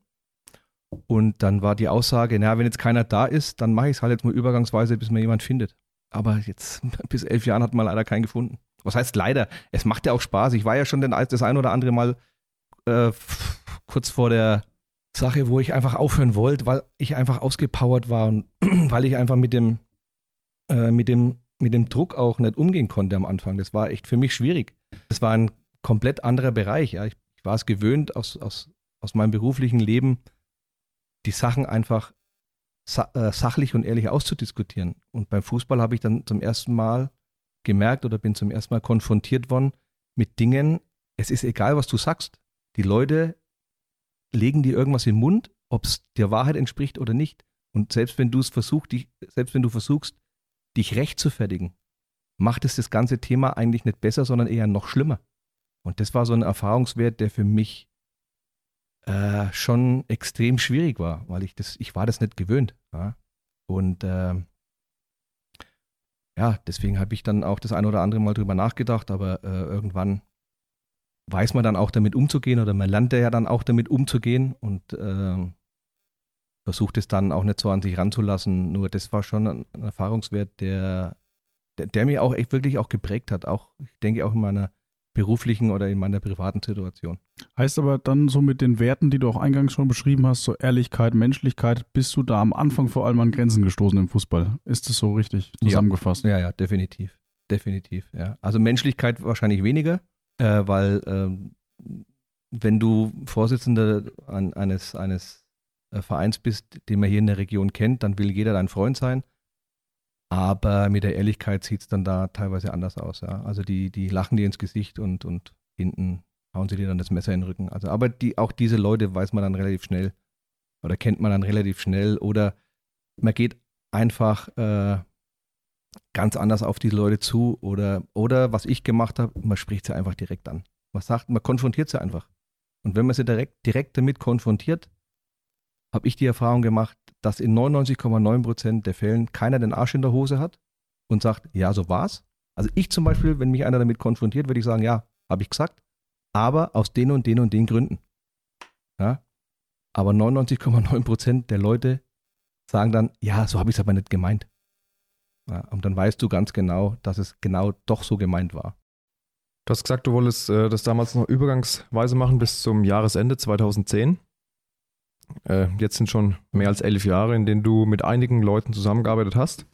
Speaker 1: Und dann war die Aussage, naja, wenn jetzt keiner da ist, dann mache ich es halt jetzt mal übergangsweise, bis mir jemand findet. Aber jetzt [laughs] bis elf Jahren hat man leider keinen gefunden. Was heißt leider? Es macht ja auch Spaß. Ich war ja schon das ein oder andere Mal äh, kurz vor der Sache, wo ich einfach aufhören wollte, weil ich einfach ausgepowert war und [clears throat] weil ich einfach mit dem, äh, mit dem, mit dem Druck auch nicht umgehen konnte am Anfang. Das war echt für mich schwierig. Das war ein komplett anderer Bereich. Ja. Ich, ich war es gewöhnt aus, aus, aus meinem beruflichen Leben, die Sachen einfach sachlich und ehrlich auszudiskutieren. Und beim Fußball habe ich dann zum ersten Mal gemerkt oder bin zum ersten Mal konfrontiert worden mit Dingen, es ist egal, was du sagst. Die Leute legen dir irgendwas im Mund, ob es der Wahrheit entspricht oder nicht. Und selbst wenn du es versuchst, dich, selbst wenn du versuchst, dich recht zu fertigen, macht es das ganze Thema eigentlich nicht besser, sondern eher noch schlimmer. Und das war so ein Erfahrungswert, der für mich äh, schon extrem schwierig war, weil ich das, ich war das nicht gewöhnt. Ja? Und äh, ja, deswegen habe ich dann auch das ein oder andere Mal drüber nachgedacht, aber äh, irgendwann weiß man dann auch damit umzugehen oder man lernt ja dann auch damit umzugehen und äh, versucht es dann auch nicht so an sich ranzulassen. Nur das war schon ein, ein Erfahrungswert, der, der, der, mir auch echt wirklich auch geprägt hat. Auch, ich denke auch in meiner beruflichen oder in meiner privaten Situation.
Speaker 3: Heißt aber dann so mit den Werten, die du auch eingangs schon beschrieben hast, so Ehrlichkeit, Menschlichkeit, bist du da am Anfang vor allem an Grenzen gestoßen im Fußball? Ist das so richtig zusammengefasst?
Speaker 1: Ja, ja, ja definitiv. Definitiv, ja. Also Menschlichkeit wahrscheinlich weniger, äh, weil äh, wenn du Vorsitzender an, eines, eines äh, Vereins bist, den man hier in der Region kennt, dann will jeder dein Freund sein. Aber mit der Ehrlichkeit sieht es dann da teilweise anders aus. Ja. Also die, die lachen dir ins Gesicht und, und hinten hauen sie dir dann das Messer in den Rücken. Also, aber die, auch diese Leute weiß man dann relativ schnell oder kennt man dann relativ schnell oder man geht einfach äh, ganz anders auf diese Leute zu oder, oder was ich gemacht habe, man spricht sie einfach direkt an. Man sagt, man konfrontiert sie einfach. Und wenn man sie direkt, direkt damit konfrontiert, habe ich die Erfahrung gemacht, dass in 99,9 Prozent der Fällen keiner den Arsch in der Hose hat und sagt, ja, so war's. Also ich zum Beispiel, wenn mich einer damit konfrontiert, würde ich sagen, ja, habe ich gesagt, aber aus den und den und den Gründen. Ja? Aber 99,9 Prozent der Leute sagen dann, ja, so habe ich es aber nicht gemeint. Ja, und dann weißt du ganz genau, dass es genau doch so gemeint war.
Speaker 4: Du hast gesagt, du wolltest äh, das damals noch übergangsweise machen bis zum Jahresende 2010. Äh, jetzt sind schon mehr als elf Jahre, in denen du mit einigen Leuten zusammengearbeitet hast.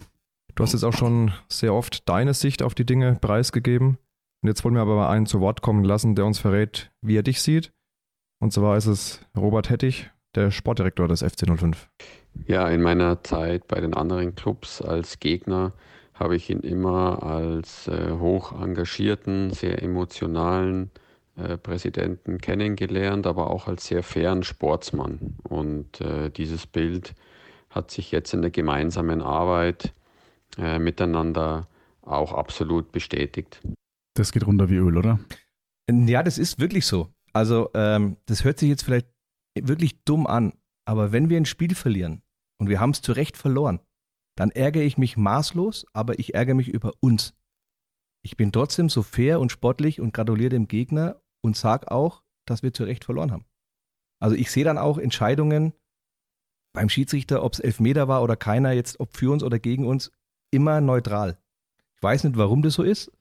Speaker 4: Du hast jetzt auch schon sehr oft deine Sicht auf die Dinge preisgegeben. Und jetzt wollen wir aber mal einen zu Wort kommen lassen, der uns verrät, wie er dich sieht. Und zwar ist es Robert Hettich, der Sportdirektor des FC 05.
Speaker 12: Ja, in meiner Zeit bei den anderen Clubs als Gegner habe ich ihn immer als äh, hoch engagierten, sehr emotionalen äh, Präsidenten kennengelernt, aber auch als sehr fairen Sportsmann. Und äh, dieses Bild hat sich jetzt in der gemeinsamen Arbeit äh, miteinander auch absolut bestätigt.
Speaker 3: Das geht runter wie Öl, oder?
Speaker 1: Ja, das ist wirklich so. Also ähm, das hört sich jetzt vielleicht wirklich dumm an, aber wenn wir ein Spiel verlieren und wir haben es zu Recht verloren, dann ärgere ich mich maßlos, aber ich ärgere mich über uns. Ich bin trotzdem so fair und sportlich und gratuliere dem Gegner und sage auch, dass wir zu Recht verloren haben. Also ich sehe dann auch Entscheidungen beim Schiedsrichter, ob es Elfmeter war oder keiner, jetzt ob für uns oder gegen uns, immer neutral. Ich weiß nicht, warum das so ist,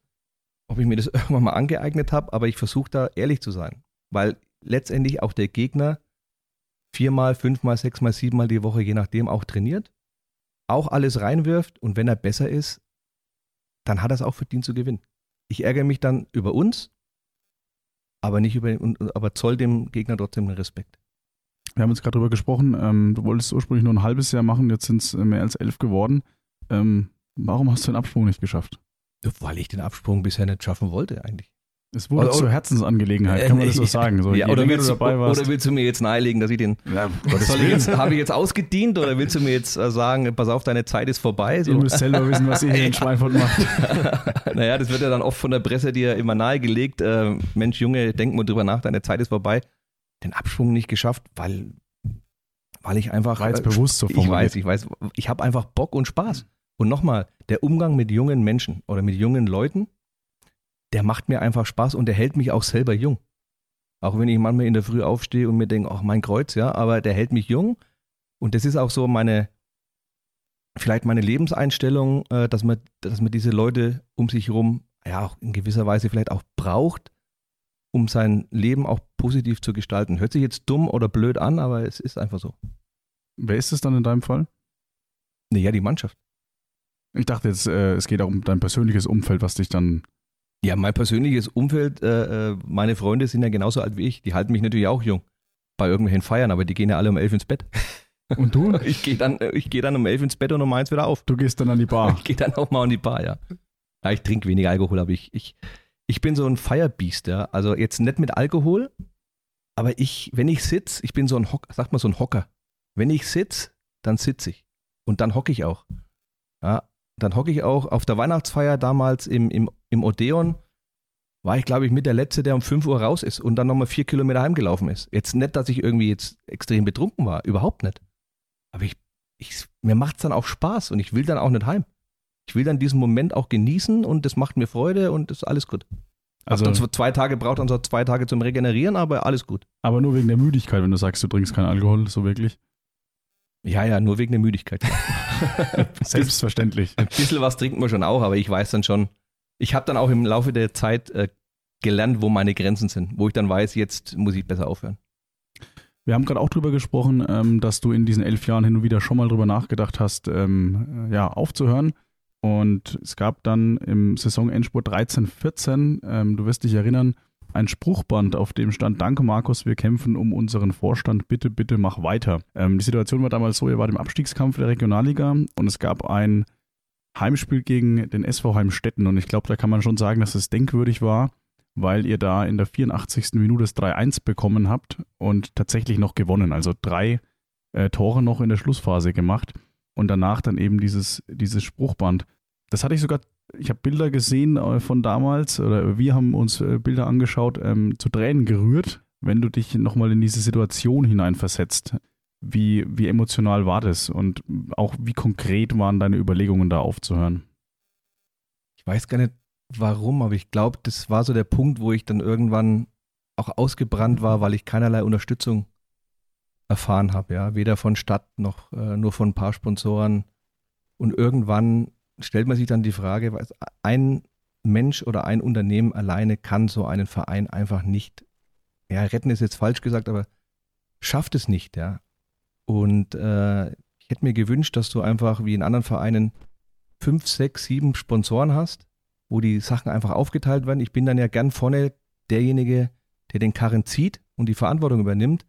Speaker 1: ob ich mir das [laughs] irgendwann mal angeeignet habe, aber ich versuche da ehrlich zu sein, weil letztendlich auch der Gegner viermal, fünfmal, sechsmal, siebenmal die Woche, je nachdem, auch trainiert, auch alles reinwirft und wenn er besser ist, dann hat er es auch verdient zu gewinnen. Ich ärgere mich dann über uns, aber nicht über aber zoll dem Gegner trotzdem den Respekt.
Speaker 3: Wir haben jetzt gerade darüber gesprochen, ähm, du wolltest ursprünglich nur ein halbes Jahr machen, jetzt sind es mehr als elf geworden. Ähm, warum hast du den Absprung nicht geschafft?
Speaker 1: Weil ich den Absprung bisher nicht schaffen wollte, eigentlich.
Speaker 3: Es wurde oder, zur Herzensangelegenheit, kann man das so [laughs] sagen. So,
Speaker 1: ja, oder, willst du, oder, willst du, mir jetzt nahelegen, dass ich den. Ja, habe ich jetzt ausgedient oder willst du mir jetzt äh, sagen, pass auf, deine Zeit ist vorbei?
Speaker 3: So. Ihr müsst selber wissen, was ihr hier in [laughs] Schweinfurt macht. [laughs]
Speaker 1: naja, das wird ja dann oft von der Presse dir immer nahegelegt. Äh, Mensch, Junge, denk mal drüber nach, deine Zeit ist vorbei. Den Absprung nicht geschafft, weil, weil ich einfach.
Speaker 3: War jetzt bewusst so
Speaker 1: Ich weiß, ich weiß. Ich habe einfach Bock und Spaß. Und nochmal, der Umgang mit jungen Menschen oder mit jungen Leuten der macht mir einfach Spaß und der hält mich auch selber jung. Auch wenn ich manchmal in der Früh aufstehe und mir denke, ach mein Kreuz, ja, aber der hält mich jung. Und das ist auch so meine, vielleicht meine Lebenseinstellung, äh, dass man, dass man diese Leute um sich herum, ja, auch in gewisser Weise vielleicht auch braucht, um sein Leben auch positiv zu gestalten. Hört sich jetzt dumm oder blöd an, aber es ist einfach so.
Speaker 3: Wer ist es dann in deinem Fall?
Speaker 1: Naja, die Mannschaft.
Speaker 3: Ich dachte jetzt, äh, es geht auch um dein persönliches Umfeld, was dich dann.
Speaker 1: Ja, mein persönliches Umfeld, äh, äh, meine Freunde sind ja genauso alt wie ich. Die halten mich natürlich auch jung bei irgendwelchen Feiern, aber die gehen ja alle um elf ins Bett.
Speaker 3: Und du? [laughs]
Speaker 1: ich gehe dann, ich geh dann um elf ins Bett und um eins wieder auf.
Speaker 3: Du gehst dann an die Bar. [laughs]
Speaker 1: Ich gehe dann auch mal an die Bar, ja. ja ich trinke weniger Alkohol, aber ich, ich, ich bin so ein Feierbiest, ja. Also jetzt nicht mit Alkohol, aber ich, wenn ich sitze, ich bin so ein Hock, sag mal so ein Hocker. Wenn ich sitze, dann sitze ich. Und dann hocke ich auch. Ja, dann hocke ich auch auf der Weihnachtsfeier damals im, im, im Odeon. War ich, glaube ich, mit der Letzte, der um 5 Uhr raus ist und dann nochmal vier Kilometer heimgelaufen ist. Jetzt nicht, dass ich irgendwie jetzt extrem betrunken war, überhaupt nicht. Aber ich, ich, mir macht es dann auch Spaß und ich will dann auch nicht heim. Ich will dann diesen Moment auch genießen und das macht mir Freude und das ist alles gut. Also dann zwei Tage braucht dann so zwei Tage zum Regenerieren, aber alles gut.
Speaker 3: Aber nur wegen der Müdigkeit, wenn du sagst, du trinkst keinen Alkohol, so wirklich.
Speaker 1: Ja, ja, nur wegen der Müdigkeit. [laughs]
Speaker 3: Selbstverständlich.
Speaker 1: Ein bisschen was trinken wir schon auch, aber ich weiß dann schon, ich habe dann auch im Laufe der Zeit äh, gelernt, wo meine Grenzen sind, wo ich dann weiß, jetzt muss ich besser aufhören.
Speaker 3: Wir haben gerade auch drüber gesprochen, ähm, dass du in diesen elf Jahren hin und wieder schon mal drüber nachgedacht hast, ähm, ja, aufzuhören. Und es gab dann im Saisonendspurt 13, 14, ähm, du wirst dich erinnern, ein Spruchband, auf dem stand, danke Markus, wir kämpfen um unseren Vorstand, bitte, bitte mach weiter. Ähm, die Situation war damals so, ihr wart im Abstiegskampf der Regionalliga und es gab ein Heimspiel gegen den SV Heimstetten und ich glaube, da kann man schon sagen, dass es denkwürdig war, weil ihr da in der 84. Minute das 3-1 bekommen habt und tatsächlich noch gewonnen. Also drei äh, Tore noch in der Schlussphase gemacht und danach dann eben dieses, dieses Spruchband. Das hatte ich sogar, ich habe Bilder gesehen äh, von damals oder wir haben uns äh, Bilder angeschaut, ähm, zu Tränen gerührt, wenn du dich nochmal in diese Situation hineinversetzt. Wie, wie emotional war das und auch wie konkret waren deine Überlegungen da aufzuhören?
Speaker 1: Ich weiß gar nicht, warum, aber ich glaube, das war so der Punkt, wo ich dann irgendwann auch ausgebrannt war, weil ich keinerlei Unterstützung erfahren habe, ja, weder von Stadt noch äh, nur von ein paar Sponsoren. Und irgendwann stellt man sich dann die Frage, ein Mensch oder ein Unternehmen alleine kann so einen Verein einfach nicht, ja, retten ist jetzt falsch gesagt, aber schafft es nicht, ja. Und äh, ich hätte mir gewünscht, dass du einfach wie in anderen Vereinen fünf, sechs, sieben Sponsoren hast wo die Sachen einfach aufgeteilt werden. Ich bin dann ja gern vorne derjenige, der den Karren zieht und die Verantwortung übernimmt.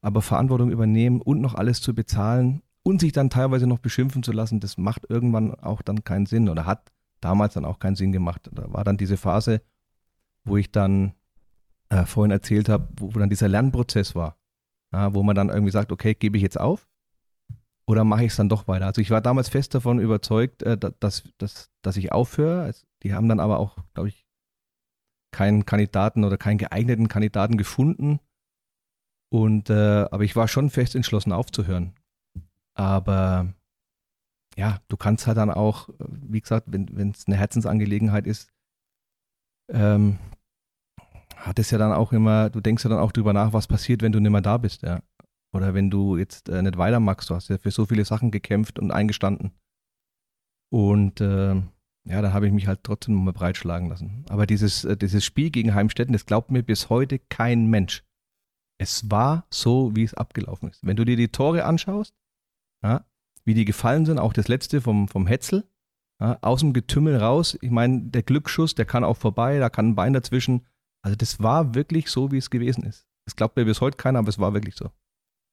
Speaker 1: Aber Verantwortung übernehmen und noch alles zu bezahlen und sich dann teilweise noch beschimpfen zu lassen, das macht irgendwann auch dann keinen Sinn oder hat damals dann auch keinen Sinn gemacht. Da war dann diese Phase, wo ich dann äh, vorhin erzählt habe, wo, wo, dann dieser Lernprozess war, ja, wo man dann irgendwie sagt, okay, gebe ich jetzt auf oder mache ich es dann doch weiter? Also ich war damals fest davon überzeugt, äh, dass, dass, dass ich aufhöre. Die haben dann aber auch, glaube ich, keinen Kandidaten oder keinen geeigneten Kandidaten gefunden. Und äh, aber ich war schon fest entschlossen aufzuhören. Aber ja, du kannst halt dann auch, wie gesagt, wenn es eine Herzensangelegenheit ist, ähm, hat es ja dann auch immer, du denkst ja dann auch drüber nach, was passiert, wenn du nicht mehr da bist, ja. Oder wenn du jetzt äh, nicht weitermachst, du hast ja für so viele Sachen gekämpft und eingestanden. Und äh, ja, da habe ich mich halt trotzdem mal breitschlagen lassen. Aber dieses, äh, dieses Spiel gegen Heimstetten, das glaubt mir bis heute kein Mensch. Es war so, wie es abgelaufen ist. Wenn du dir die Tore anschaust, ja, wie die gefallen sind, auch das letzte vom, vom Hetzel, ja, aus dem Getümmel raus. Ich meine, der Glücksschuss, der kann auch vorbei, da kann ein Bein dazwischen. Also das war wirklich so, wie es gewesen ist. Das glaubt mir bis heute keiner, aber es war wirklich so.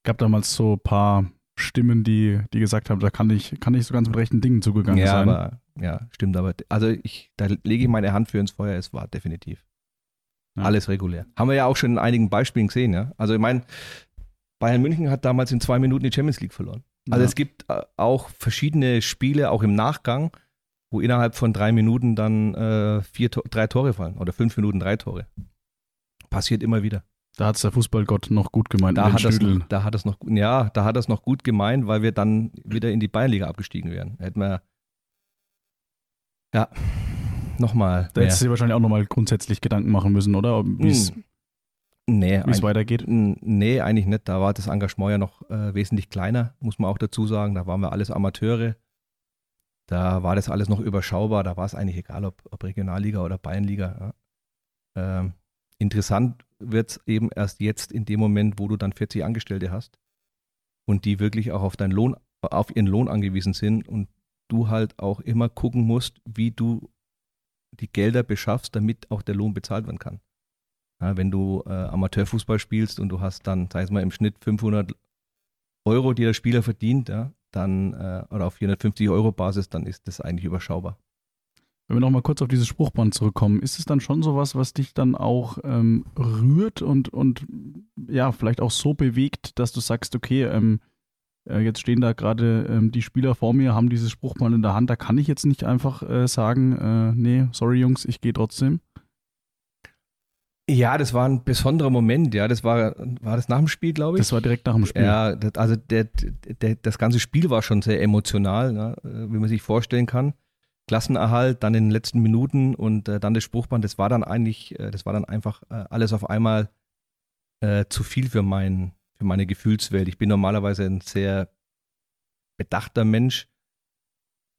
Speaker 3: Gab damals so ein paar Stimmen, die, die gesagt haben, da kann ich, kann ich so ganz mit rechten Dingen zugegangen
Speaker 1: ja,
Speaker 3: sein.
Speaker 1: Aber, ja, stimmt, aber also ich, da lege ich meine Hand für ins Feuer, es war definitiv ja. alles regulär. Haben wir ja auch schon in einigen Beispielen gesehen, ja. Also ich meine, Bayern München hat damals in zwei Minuten die Champions League verloren. Also ja. es gibt äh, auch verschiedene Spiele, auch im Nachgang, wo innerhalb von drei Minuten dann äh, vier, drei Tore fallen oder fünf Minuten drei Tore. Passiert immer wieder.
Speaker 3: Da hat es der Fußballgott noch gut gemeint.
Speaker 1: Da hat, das noch, da hat es noch, ja, da hat es noch gut gemeint, weil wir dann wieder in die Bayernliga abgestiegen wären. Hätten wir, ja, nochmal.
Speaker 3: Da hättest du dir wahrscheinlich auch nochmal grundsätzlich Gedanken machen müssen, oder? Wie es
Speaker 1: hm. nee,
Speaker 3: weitergeht?
Speaker 1: Nee, eigentlich nicht. Da war das Engagement ja noch äh, wesentlich kleiner, muss man auch dazu sagen. Da waren wir alles Amateure. Da war das alles noch überschaubar. Da war es eigentlich egal, ob, ob Regionalliga oder Bayernliga. Ja. Ähm, interessant wird es eben erst jetzt in dem Moment, wo du dann 40 Angestellte hast und die wirklich auch auf deinen Lohn, auf ihren Lohn angewiesen sind und du halt auch immer gucken musst, wie du die Gelder beschaffst, damit auch der Lohn bezahlt werden kann. Ja, wenn du äh, Amateurfußball spielst und du hast dann, sag ich mal, im Schnitt 500 Euro, die der Spieler verdient, ja, dann, äh, oder auf 450 Euro Basis, dann ist das eigentlich überschaubar.
Speaker 3: Wenn wir nochmal kurz auf dieses Spruchband zurückkommen, ist es dann schon sowas, was dich dann auch ähm, rührt und, und ja, vielleicht auch so bewegt, dass du sagst, okay, ähm, äh, jetzt stehen da gerade ähm, die Spieler vor mir, haben dieses Spruchband in der Hand, da kann ich jetzt nicht einfach äh, sagen, äh, nee, sorry Jungs, ich gehe trotzdem.
Speaker 1: Ja, das war ein besonderer Moment, ja. Das war, war das nach dem Spiel, glaube ich.
Speaker 3: Das war direkt nach dem Spiel.
Speaker 1: Ja, das, also der, der, das ganze Spiel war schon sehr emotional, ne, wie man sich vorstellen kann. Klassenerhalt, dann in den letzten Minuten und äh, dann das Spruchband, das war dann eigentlich, äh, das war dann einfach äh, alles auf einmal äh, zu viel für, mein, für meine Gefühlswelt. Ich bin normalerweise ein sehr bedachter Mensch,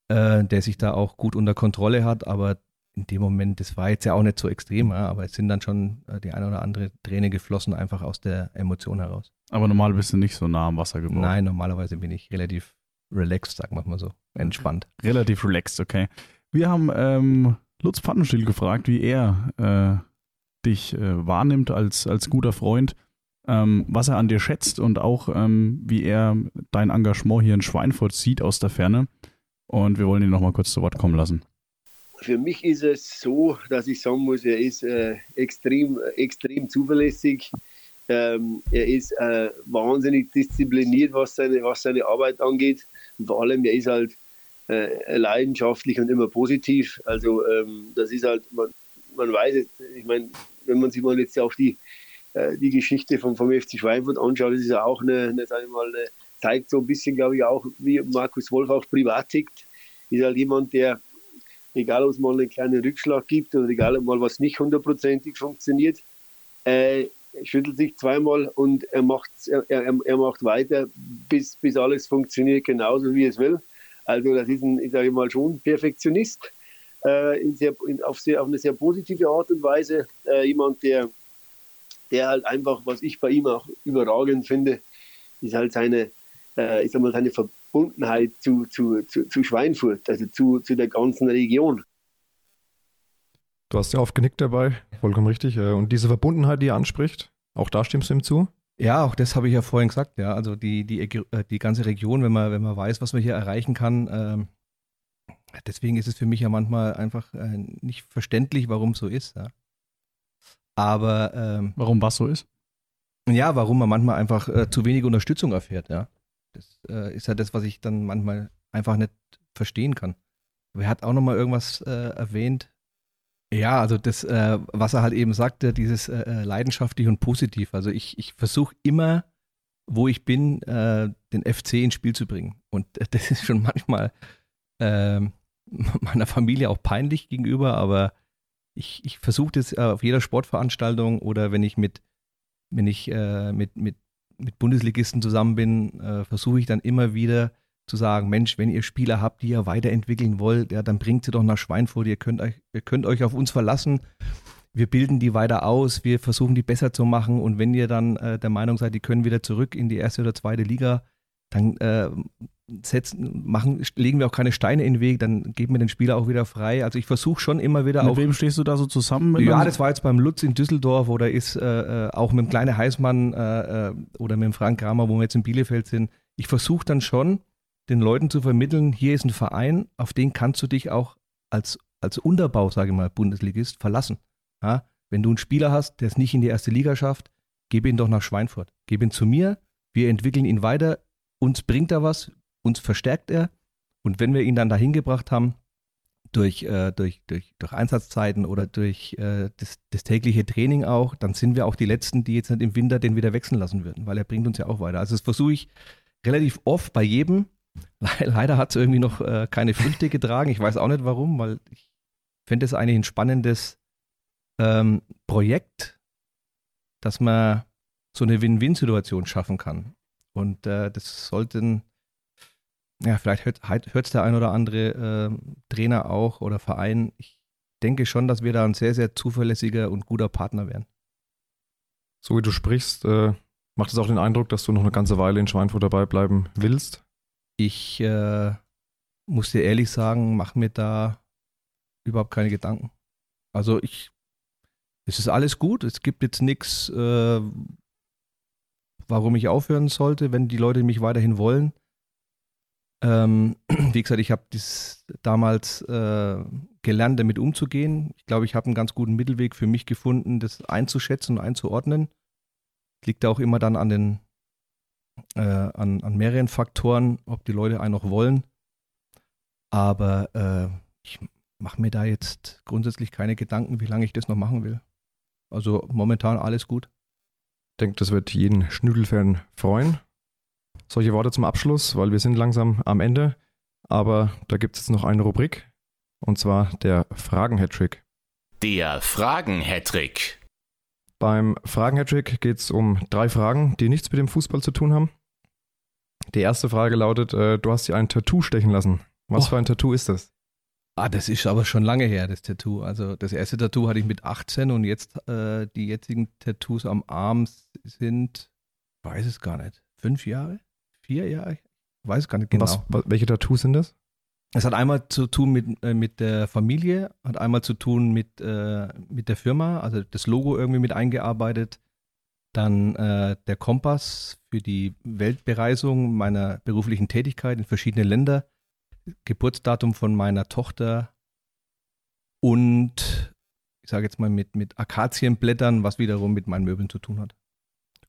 Speaker 1: äh, der sich da auch gut unter Kontrolle hat, aber in dem Moment, das war jetzt ja auch nicht so extrem, aber es sind dann schon äh, die eine oder andere Träne geflossen, einfach aus der Emotion heraus.
Speaker 3: Aber normal bist du nicht so nah am Wasser geworden.
Speaker 1: Nein, normalerweise bin ich relativ relaxed, sagen wir mal so, entspannt.
Speaker 3: Relativ relaxed, okay. Wir haben ähm, Lutz Pfannenstiel gefragt, wie er äh, dich äh, wahrnimmt als, als guter Freund, ähm, was er an dir schätzt und auch ähm, wie er dein Engagement hier in Schweinfurt sieht aus der Ferne. Und wir wollen ihn nochmal kurz zu Wort kommen lassen.
Speaker 5: Für mich ist es so, dass ich sagen muss, er ist äh, extrem, extrem zuverlässig. Ähm, er ist äh, wahnsinnig diszipliniert, was seine, was seine Arbeit angeht. Und vor allem, er ist halt äh, leidenschaftlich und immer positiv. Also ähm, das ist halt, man, man weiß jetzt, ich meine, wenn man sich mal jetzt auf die, äh, die Geschichte vom, vom FC Schweinfurt anschaut, das ist ja auch eine, eine, sag ich mal, eine, zeigt so ein bisschen, glaube ich, auch, wie Markus Wolf auch privat tickt. Ist halt jemand, der, egal ob es mal einen kleinen Rückschlag gibt oder egal ob mal was nicht hundertprozentig funktioniert, äh, schüttelt sich zweimal und er macht, er, er, er macht weiter, bis, bis alles funktioniert genauso, wie es will. Also das ist ein, ich sage mal, schon Perfektionist äh, in sehr, in, auf, sehr, auf eine sehr positive Art und Weise. Äh, jemand, der, der halt einfach, was ich bei ihm auch überragend finde, ist halt seine, äh, ich sag mal, seine Verbundenheit zu, zu, zu, zu Schweinfurt, also zu, zu der ganzen Region.
Speaker 4: Du hast ja aufgenickt dabei, vollkommen richtig. Äh, und diese Verbundenheit, die er anspricht, auch da stimmst du ihm zu?
Speaker 1: Ja, auch das habe ich ja vorhin gesagt, ja. Also die, die, äh, die ganze Region, wenn man, wenn man weiß, was man hier erreichen kann, ähm, deswegen ist es für mich ja manchmal einfach äh, nicht verständlich, warum es so ist, ja. Aber ähm,
Speaker 3: warum was so ist?
Speaker 1: Ja, warum man manchmal einfach äh, zu wenig Unterstützung erfährt, ja. Das äh, ist ja das, was ich dann manchmal einfach nicht verstehen kann. Aber er hat auch nochmal irgendwas äh, erwähnt, ja, also das, äh, was er halt eben sagte, dieses äh, äh leidenschaftlich und positiv. Also ich, ich versuche immer, wo ich bin, äh, den FC ins Spiel zu bringen. Und [laughs] das ist schon manchmal äh, [laughs] meiner Familie auch peinlich gegenüber, aber ich, ich versuche das auf jeder Sportveranstaltung oder wenn ich mit, wenn ich äh, mit, mit, mit Bundesligisten zusammen bin, äh, versuche ich dann immer wieder zu sagen, Mensch, wenn ihr Spieler habt, die ihr weiterentwickeln wollt, ja, dann bringt sie doch nach Schweinfurt, ihr könnt euch, ihr könnt euch auf uns verlassen. Wir bilden die weiter aus, wir versuchen die besser zu machen. Und wenn ihr dann äh, der Meinung seid, die können wieder zurück in die erste oder zweite Liga, dann äh, setzen, machen, legen wir auch keine Steine in den Weg, dann geben wir den Spieler auch wieder frei. Also ich versuche schon immer wieder
Speaker 3: mit
Speaker 1: auch.
Speaker 3: Mit wem stehst du da so zusammen?
Speaker 1: Ja, das war jetzt beim Lutz in Düsseldorf oder ist äh, äh auch mit dem kleinen Heißmann äh, äh, oder mit dem Frank Kramer, wo wir jetzt in Bielefeld sind. Ich versuche dann schon, den Leuten zu vermitteln, hier ist ein Verein, auf den kannst du dich auch als, als Unterbau, sage ich mal, Bundesligist verlassen. Ja? Wenn du einen Spieler hast, der es nicht in die erste Liga schafft, gebe ihn doch nach Schweinfurt. Gebe ihn zu mir, wir entwickeln ihn weiter, uns bringt er was, uns verstärkt er. Und wenn wir ihn dann dahin gebracht haben, durch, äh, durch, durch, durch Einsatzzeiten oder durch äh, das, das, tägliche Training auch, dann sind wir auch die Letzten, die jetzt nicht im Winter den wieder wechseln lassen würden, weil er bringt uns ja auch weiter. Also das versuche ich relativ oft bei jedem, [laughs] Leider hat es irgendwie noch äh, keine Früchte getragen. Ich weiß auch nicht warum, weil ich finde es eigentlich ein spannendes ähm, Projekt, dass man so eine Win-Win-Situation schaffen kann. Und äh, das sollten, ja, vielleicht hört es der ein oder andere äh, Trainer auch oder Verein. Ich denke schon, dass wir da ein sehr, sehr zuverlässiger und guter Partner wären.
Speaker 4: So wie du sprichst, äh, macht es auch den Eindruck, dass du noch eine ganze Weile in Schweinfurt dabei bleiben willst?
Speaker 1: Ich äh, muss dir ehrlich sagen, mache mir da überhaupt keine Gedanken. Also ich, es ist alles gut. Es gibt jetzt nichts, äh, warum ich aufhören sollte, wenn die Leute mich weiterhin wollen. Ähm, [clears throat] wie gesagt, ich habe damals äh, gelernt, damit umzugehen. Ich glaube, ich habe einen ganz guten Mittelweg für mich gefunden, das einzuschätzen und einzuordnen. Liegt auch immer dann an den äh, an, an mehreren Faktoren, ob die Leute einen noch wollen. Aber äh, ich mache mir da jetzt grundsätzlich keine Gedanken, wie lange ich das noch machen will. Also momentan alles gut.
Speaker 4: Ich denke, das wird jeden Schnüdelfan freuen. Solche Worte zum Abschluss, weil wir sind langsam am Ende. Aber da gibt es jetzt noch eine Rubrik. Und zwar der Fragen-Hattrick.
Speaker 2: Der Fragen-Hattrick.
Speaker 4: Beim Fragen-Hattrick geht es um drei Fragen, die nichts mit dem Fußball zu tun haben. Die erste Frage lautet: äh, Du hast dir ein Tattoo stechen lassen. Was oh. für ein Tattoo ist das?
Speaker 1: Ah, das ist aber schon lange her, das Tattoo. Also das erste Tattoo hatte ich mit 18 und jetzt äh, die jetzigen Tattoos am Arm sind, weiß es gar nicht, fünf Jahre, vier Jahre, ich weiß gar nicht genau.
Speaker 4: Was, welche Tattoos sind das?
Speaker 1: Es hat einmal zu tun mit, äh, mit der Familie, hat einmal zu tun mit, äh, mit der Firma, also das Logo irgendwie mit eingearbeitet. Dann äh, der Kompass für die Weltbereisung meiner beruflichen Tätigkeit in verschiedene Länder. Geburtsdatum von meiner Tochter und ich sage jetzt mal mit, mit Akazienblättern, was wiederum mit meinen Möbeln zu tun hat.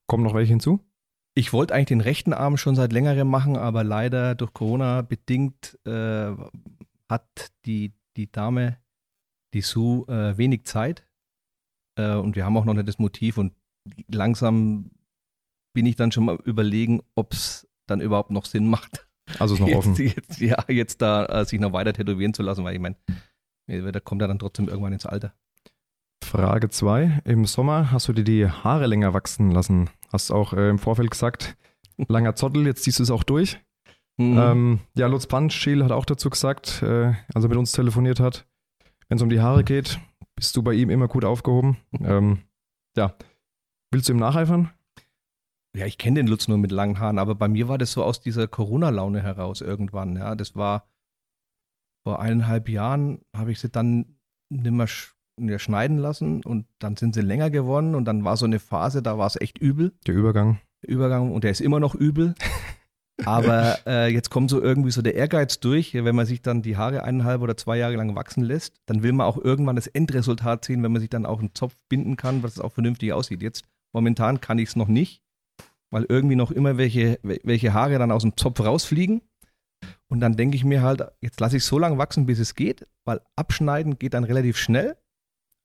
Speaker 4: Kommen noch welche hinzu?
Speaker 1: Ich wollte eigentlich den rechten Arm schon seit längerem machen, aber leider durch Corona bedingt äh, hat die, die Dame, die Sue, äh, wenig Zeit. Äh, und wir haben auch noch nicht das Motiv und langsam bin ich dann schon mal überlegen, ob es dann überhaupt noch Sinn macht.
Speaker 4: Also ist noch [laughs] offen.
Speaker 1: Jetzt, ja, jetzt da äh, sich noch weiter tätowieren zu lassen, weil ich meine, da kommt er dann trotzdem irgendwann ins Alter.
Speaker 4: Frage 2. Im Sommer hast du dir die Haare länger wachsen lassen. Hast auch äh, im Vorfeld gesagt, [laughs] langer Zottel, jetzt ziehst du es auch durch. Mhm. Ähm, ja, Lutz Panschil hat auch dazu gesagt, äh, als er mit uns telefoniert hat, wenn es um die Haare geht, bist du bei ihm immer gut aufgehoben. ähm, ja, willst du ihm nacheifern?
Speaker 1: Ja, ich kenne den Lutz nur mit langen Haaren, aber bei mir war das so aus dieser Corona-Laune heraus irgendwann. Ja, das war vor eineinhalb Jahren, habe ich sie dann nicht sch schneiden lassen und dann sind sie länger geworden und dann war so eine Phase, da war es echt übel.
Speaker 4: Der Übergang.
Speaker 1: Der Übergang und der ist immer noch übel. [laughs] Aber äh, jetzt kommt so irgendwie so der Ehrgeiz durch, wenn man sich dann die Haare eineinhalb oder zwei Jahre lang wachsen lässt, dann will man auch irgendwann das Endresultat sehen, wenn man sich dann auch einen Zopf binden kann, was auch vernünftig aussieht. Jetzt momentan kann ich es noch nicht weil irgendwie noch immer welche, welche Haare dann aus dem Zopf rausfliegen. Und dann denke ich mir halt, jetzt lasse ich so lange wachsen, bis es geht, weil abschneiden geht dann relativ schnell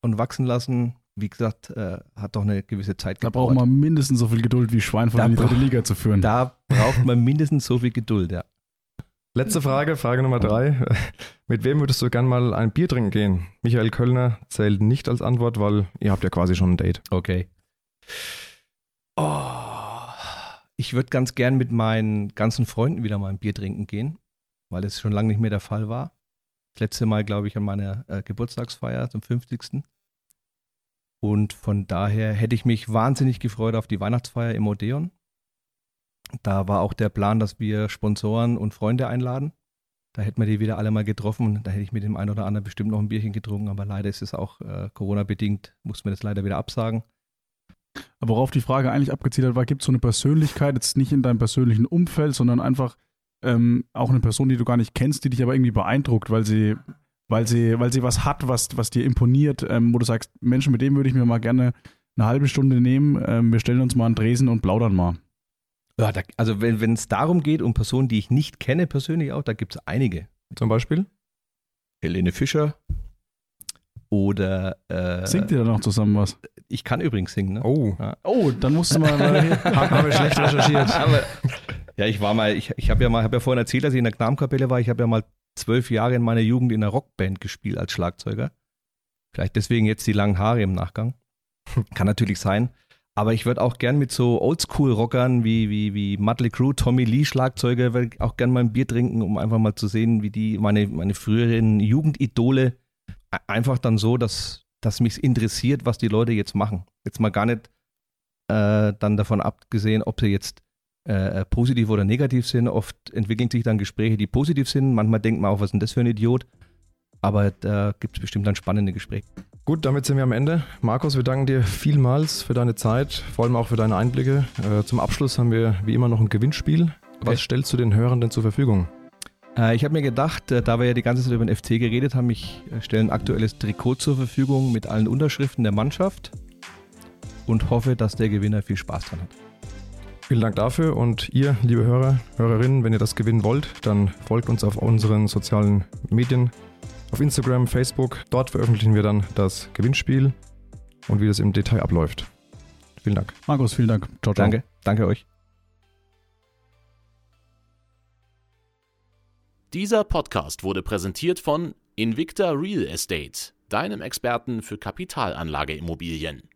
Speaker 1: und wachsen lassen, wie gesagt, äh, hat doch eine gewisse Zeit
Speaker 3: gebraucht. Da braucht man mindestens so viel Geduld wie Schweinfurt in die dritte Liga zu führen.
Speaker 1: Da braucht man mindestens so viel Geduld, ja.
Speaker 4: Letzte Frage, Frage Nummer drei. [laughs] Mit wem würdest du gern mal ein Bier trinken gehen? Michael Kölner zählt nicht als Antwort, weil ihr habt ja quasi schon ein Date.
Speaker 1: Okay. Oh ich würde ganz gern mit meinen ganzen Freunden wieder mal ein Bier trinken gehen, weil das schon lange nicht mehr der Fall war. Das letzte Mal, glaube ich, an meiner äh, Geburtstagsfeier zum 50. Und von daher hätte ich mich wahnsinnig gefreut auf die Weihnachtsfeier im Odeon. Da war auch der Plan, dass wir Sponsoren und Freunde einladen. Da hätten wir die wieder alle mal getroffen. Da hätte ich mit dem einen oder anderen bestimmt noch ein Bierchen getrunken. Aber leider ist es auch äh, Corona-bedingt, mussten wir das leider wieder absagen.
Speaker 3: Aber worauf die Frage eigentlich abgezielt hat, war, gibt es so eine Persönlichkeit, jetzt nicht in deinem persönlichen Umfeld, sondern einfach ähm, auch eine Person, die du gar nicht kennst, die dich aber irgendwie beeindruckt, weil sie, weil sie, weil sie was hat, was, was dir imponiert, ähm, wo du sagst, Menschen, mit dem würde ich mir mal gerne eine halbe Stunde nehmen, ähm, wir stellen uns mal an Dresen und plaudern mal.
Speaker 1: Ja, da, also wenn es darum geht, um Personen, die ich nicht kenne persönlich auch, da gibt es einige.
Speaker 4: Zum Beispiel?
Speaker 1: Helene Fischer, oder äh,
Speaker 3: Singt ihr da noch zusammen was?
Speaker 1: Ich kann übrigens singen, ne?
Speaker 3: Oh. Ja. Oh, dann musst du mal. [laughs] haben
Speaker 1: wir schlecht recherchiert. [laughs] Aber, ja, ich war mal, ich, ich habe ja mal, habe ja vorhin erzählt, dass ich in der Knabenkapelle war. Ich habe ja mal zwölf Jahre in meiner Jugend in einer Rockband gespielt als Schlagzeuger. Vielleicht deswegen jetzt die langen Haare im Nachgang. Kann natürlich sein. Aber ich würde auch gern mit so Oldschool-Rockern wie, wie, wie Mudley Crew, Tommy Lee Schlagzeuger, würde auch gern mal ein Bier trinken, um einfach mal zu sehen, wie die, meine, meine früheren Jugendidole einfach dann so, dass, dass mich interessiert, was die Leute jetzt machen. Jetzt mal gar nicht äh, dann davon abgesehen, ob sie jetzt äh, positiv oder negativ sind. Oft entwickeln sich dann Gespräche, die positiv sind. Manchmal denkt man auch, was ist denn das für ein Idiot? Aber da gibt es bestimmt dann spannende Gespräche.
Speaker 4: Gut, damit sind wir am Ende. Markus, wir danken dir vielmals für deine Zeit, vor allem auch für deine Einblicke. Äh, zum Abschluss haben wir wie immer noch ein Gewinnspiel. Was
Speaker 1: Okay.
Speaker 4: stellst du den Hörern denn zur Verfügung?
Speaker 1: Äh, ich habe mir gedacht, äh, da wir ja die ganze Zeit über den FC geredet haben, ich äh, stelle ein aktuelles Trikot zur Verfügung mit allen Unterschriften der Mannschaft und hoffe, dass der Gewinner viel Spaß dran hat.
Speaker 4: Vielen Dank dafür und ihr, liebe Hörer, Hörerinnen, wenn ihr das gewinnen wollt, dann folgt uns auf unseren sozialen Medien, auf Instagram, Facebook. Dort veröffentlichen wir dann das Gewinnspiel und wie das im Detail abläuft. Vielen Dank.
Speaker 3: Markus, vielen Dank. Ciao, ciao.
Speaker 1: Danke, danke euch.
Speaker 2: Dieser Podcast wurde präsentiert von Invicta Real Estate, deinem Experten für Kapitalanlageimmobilien.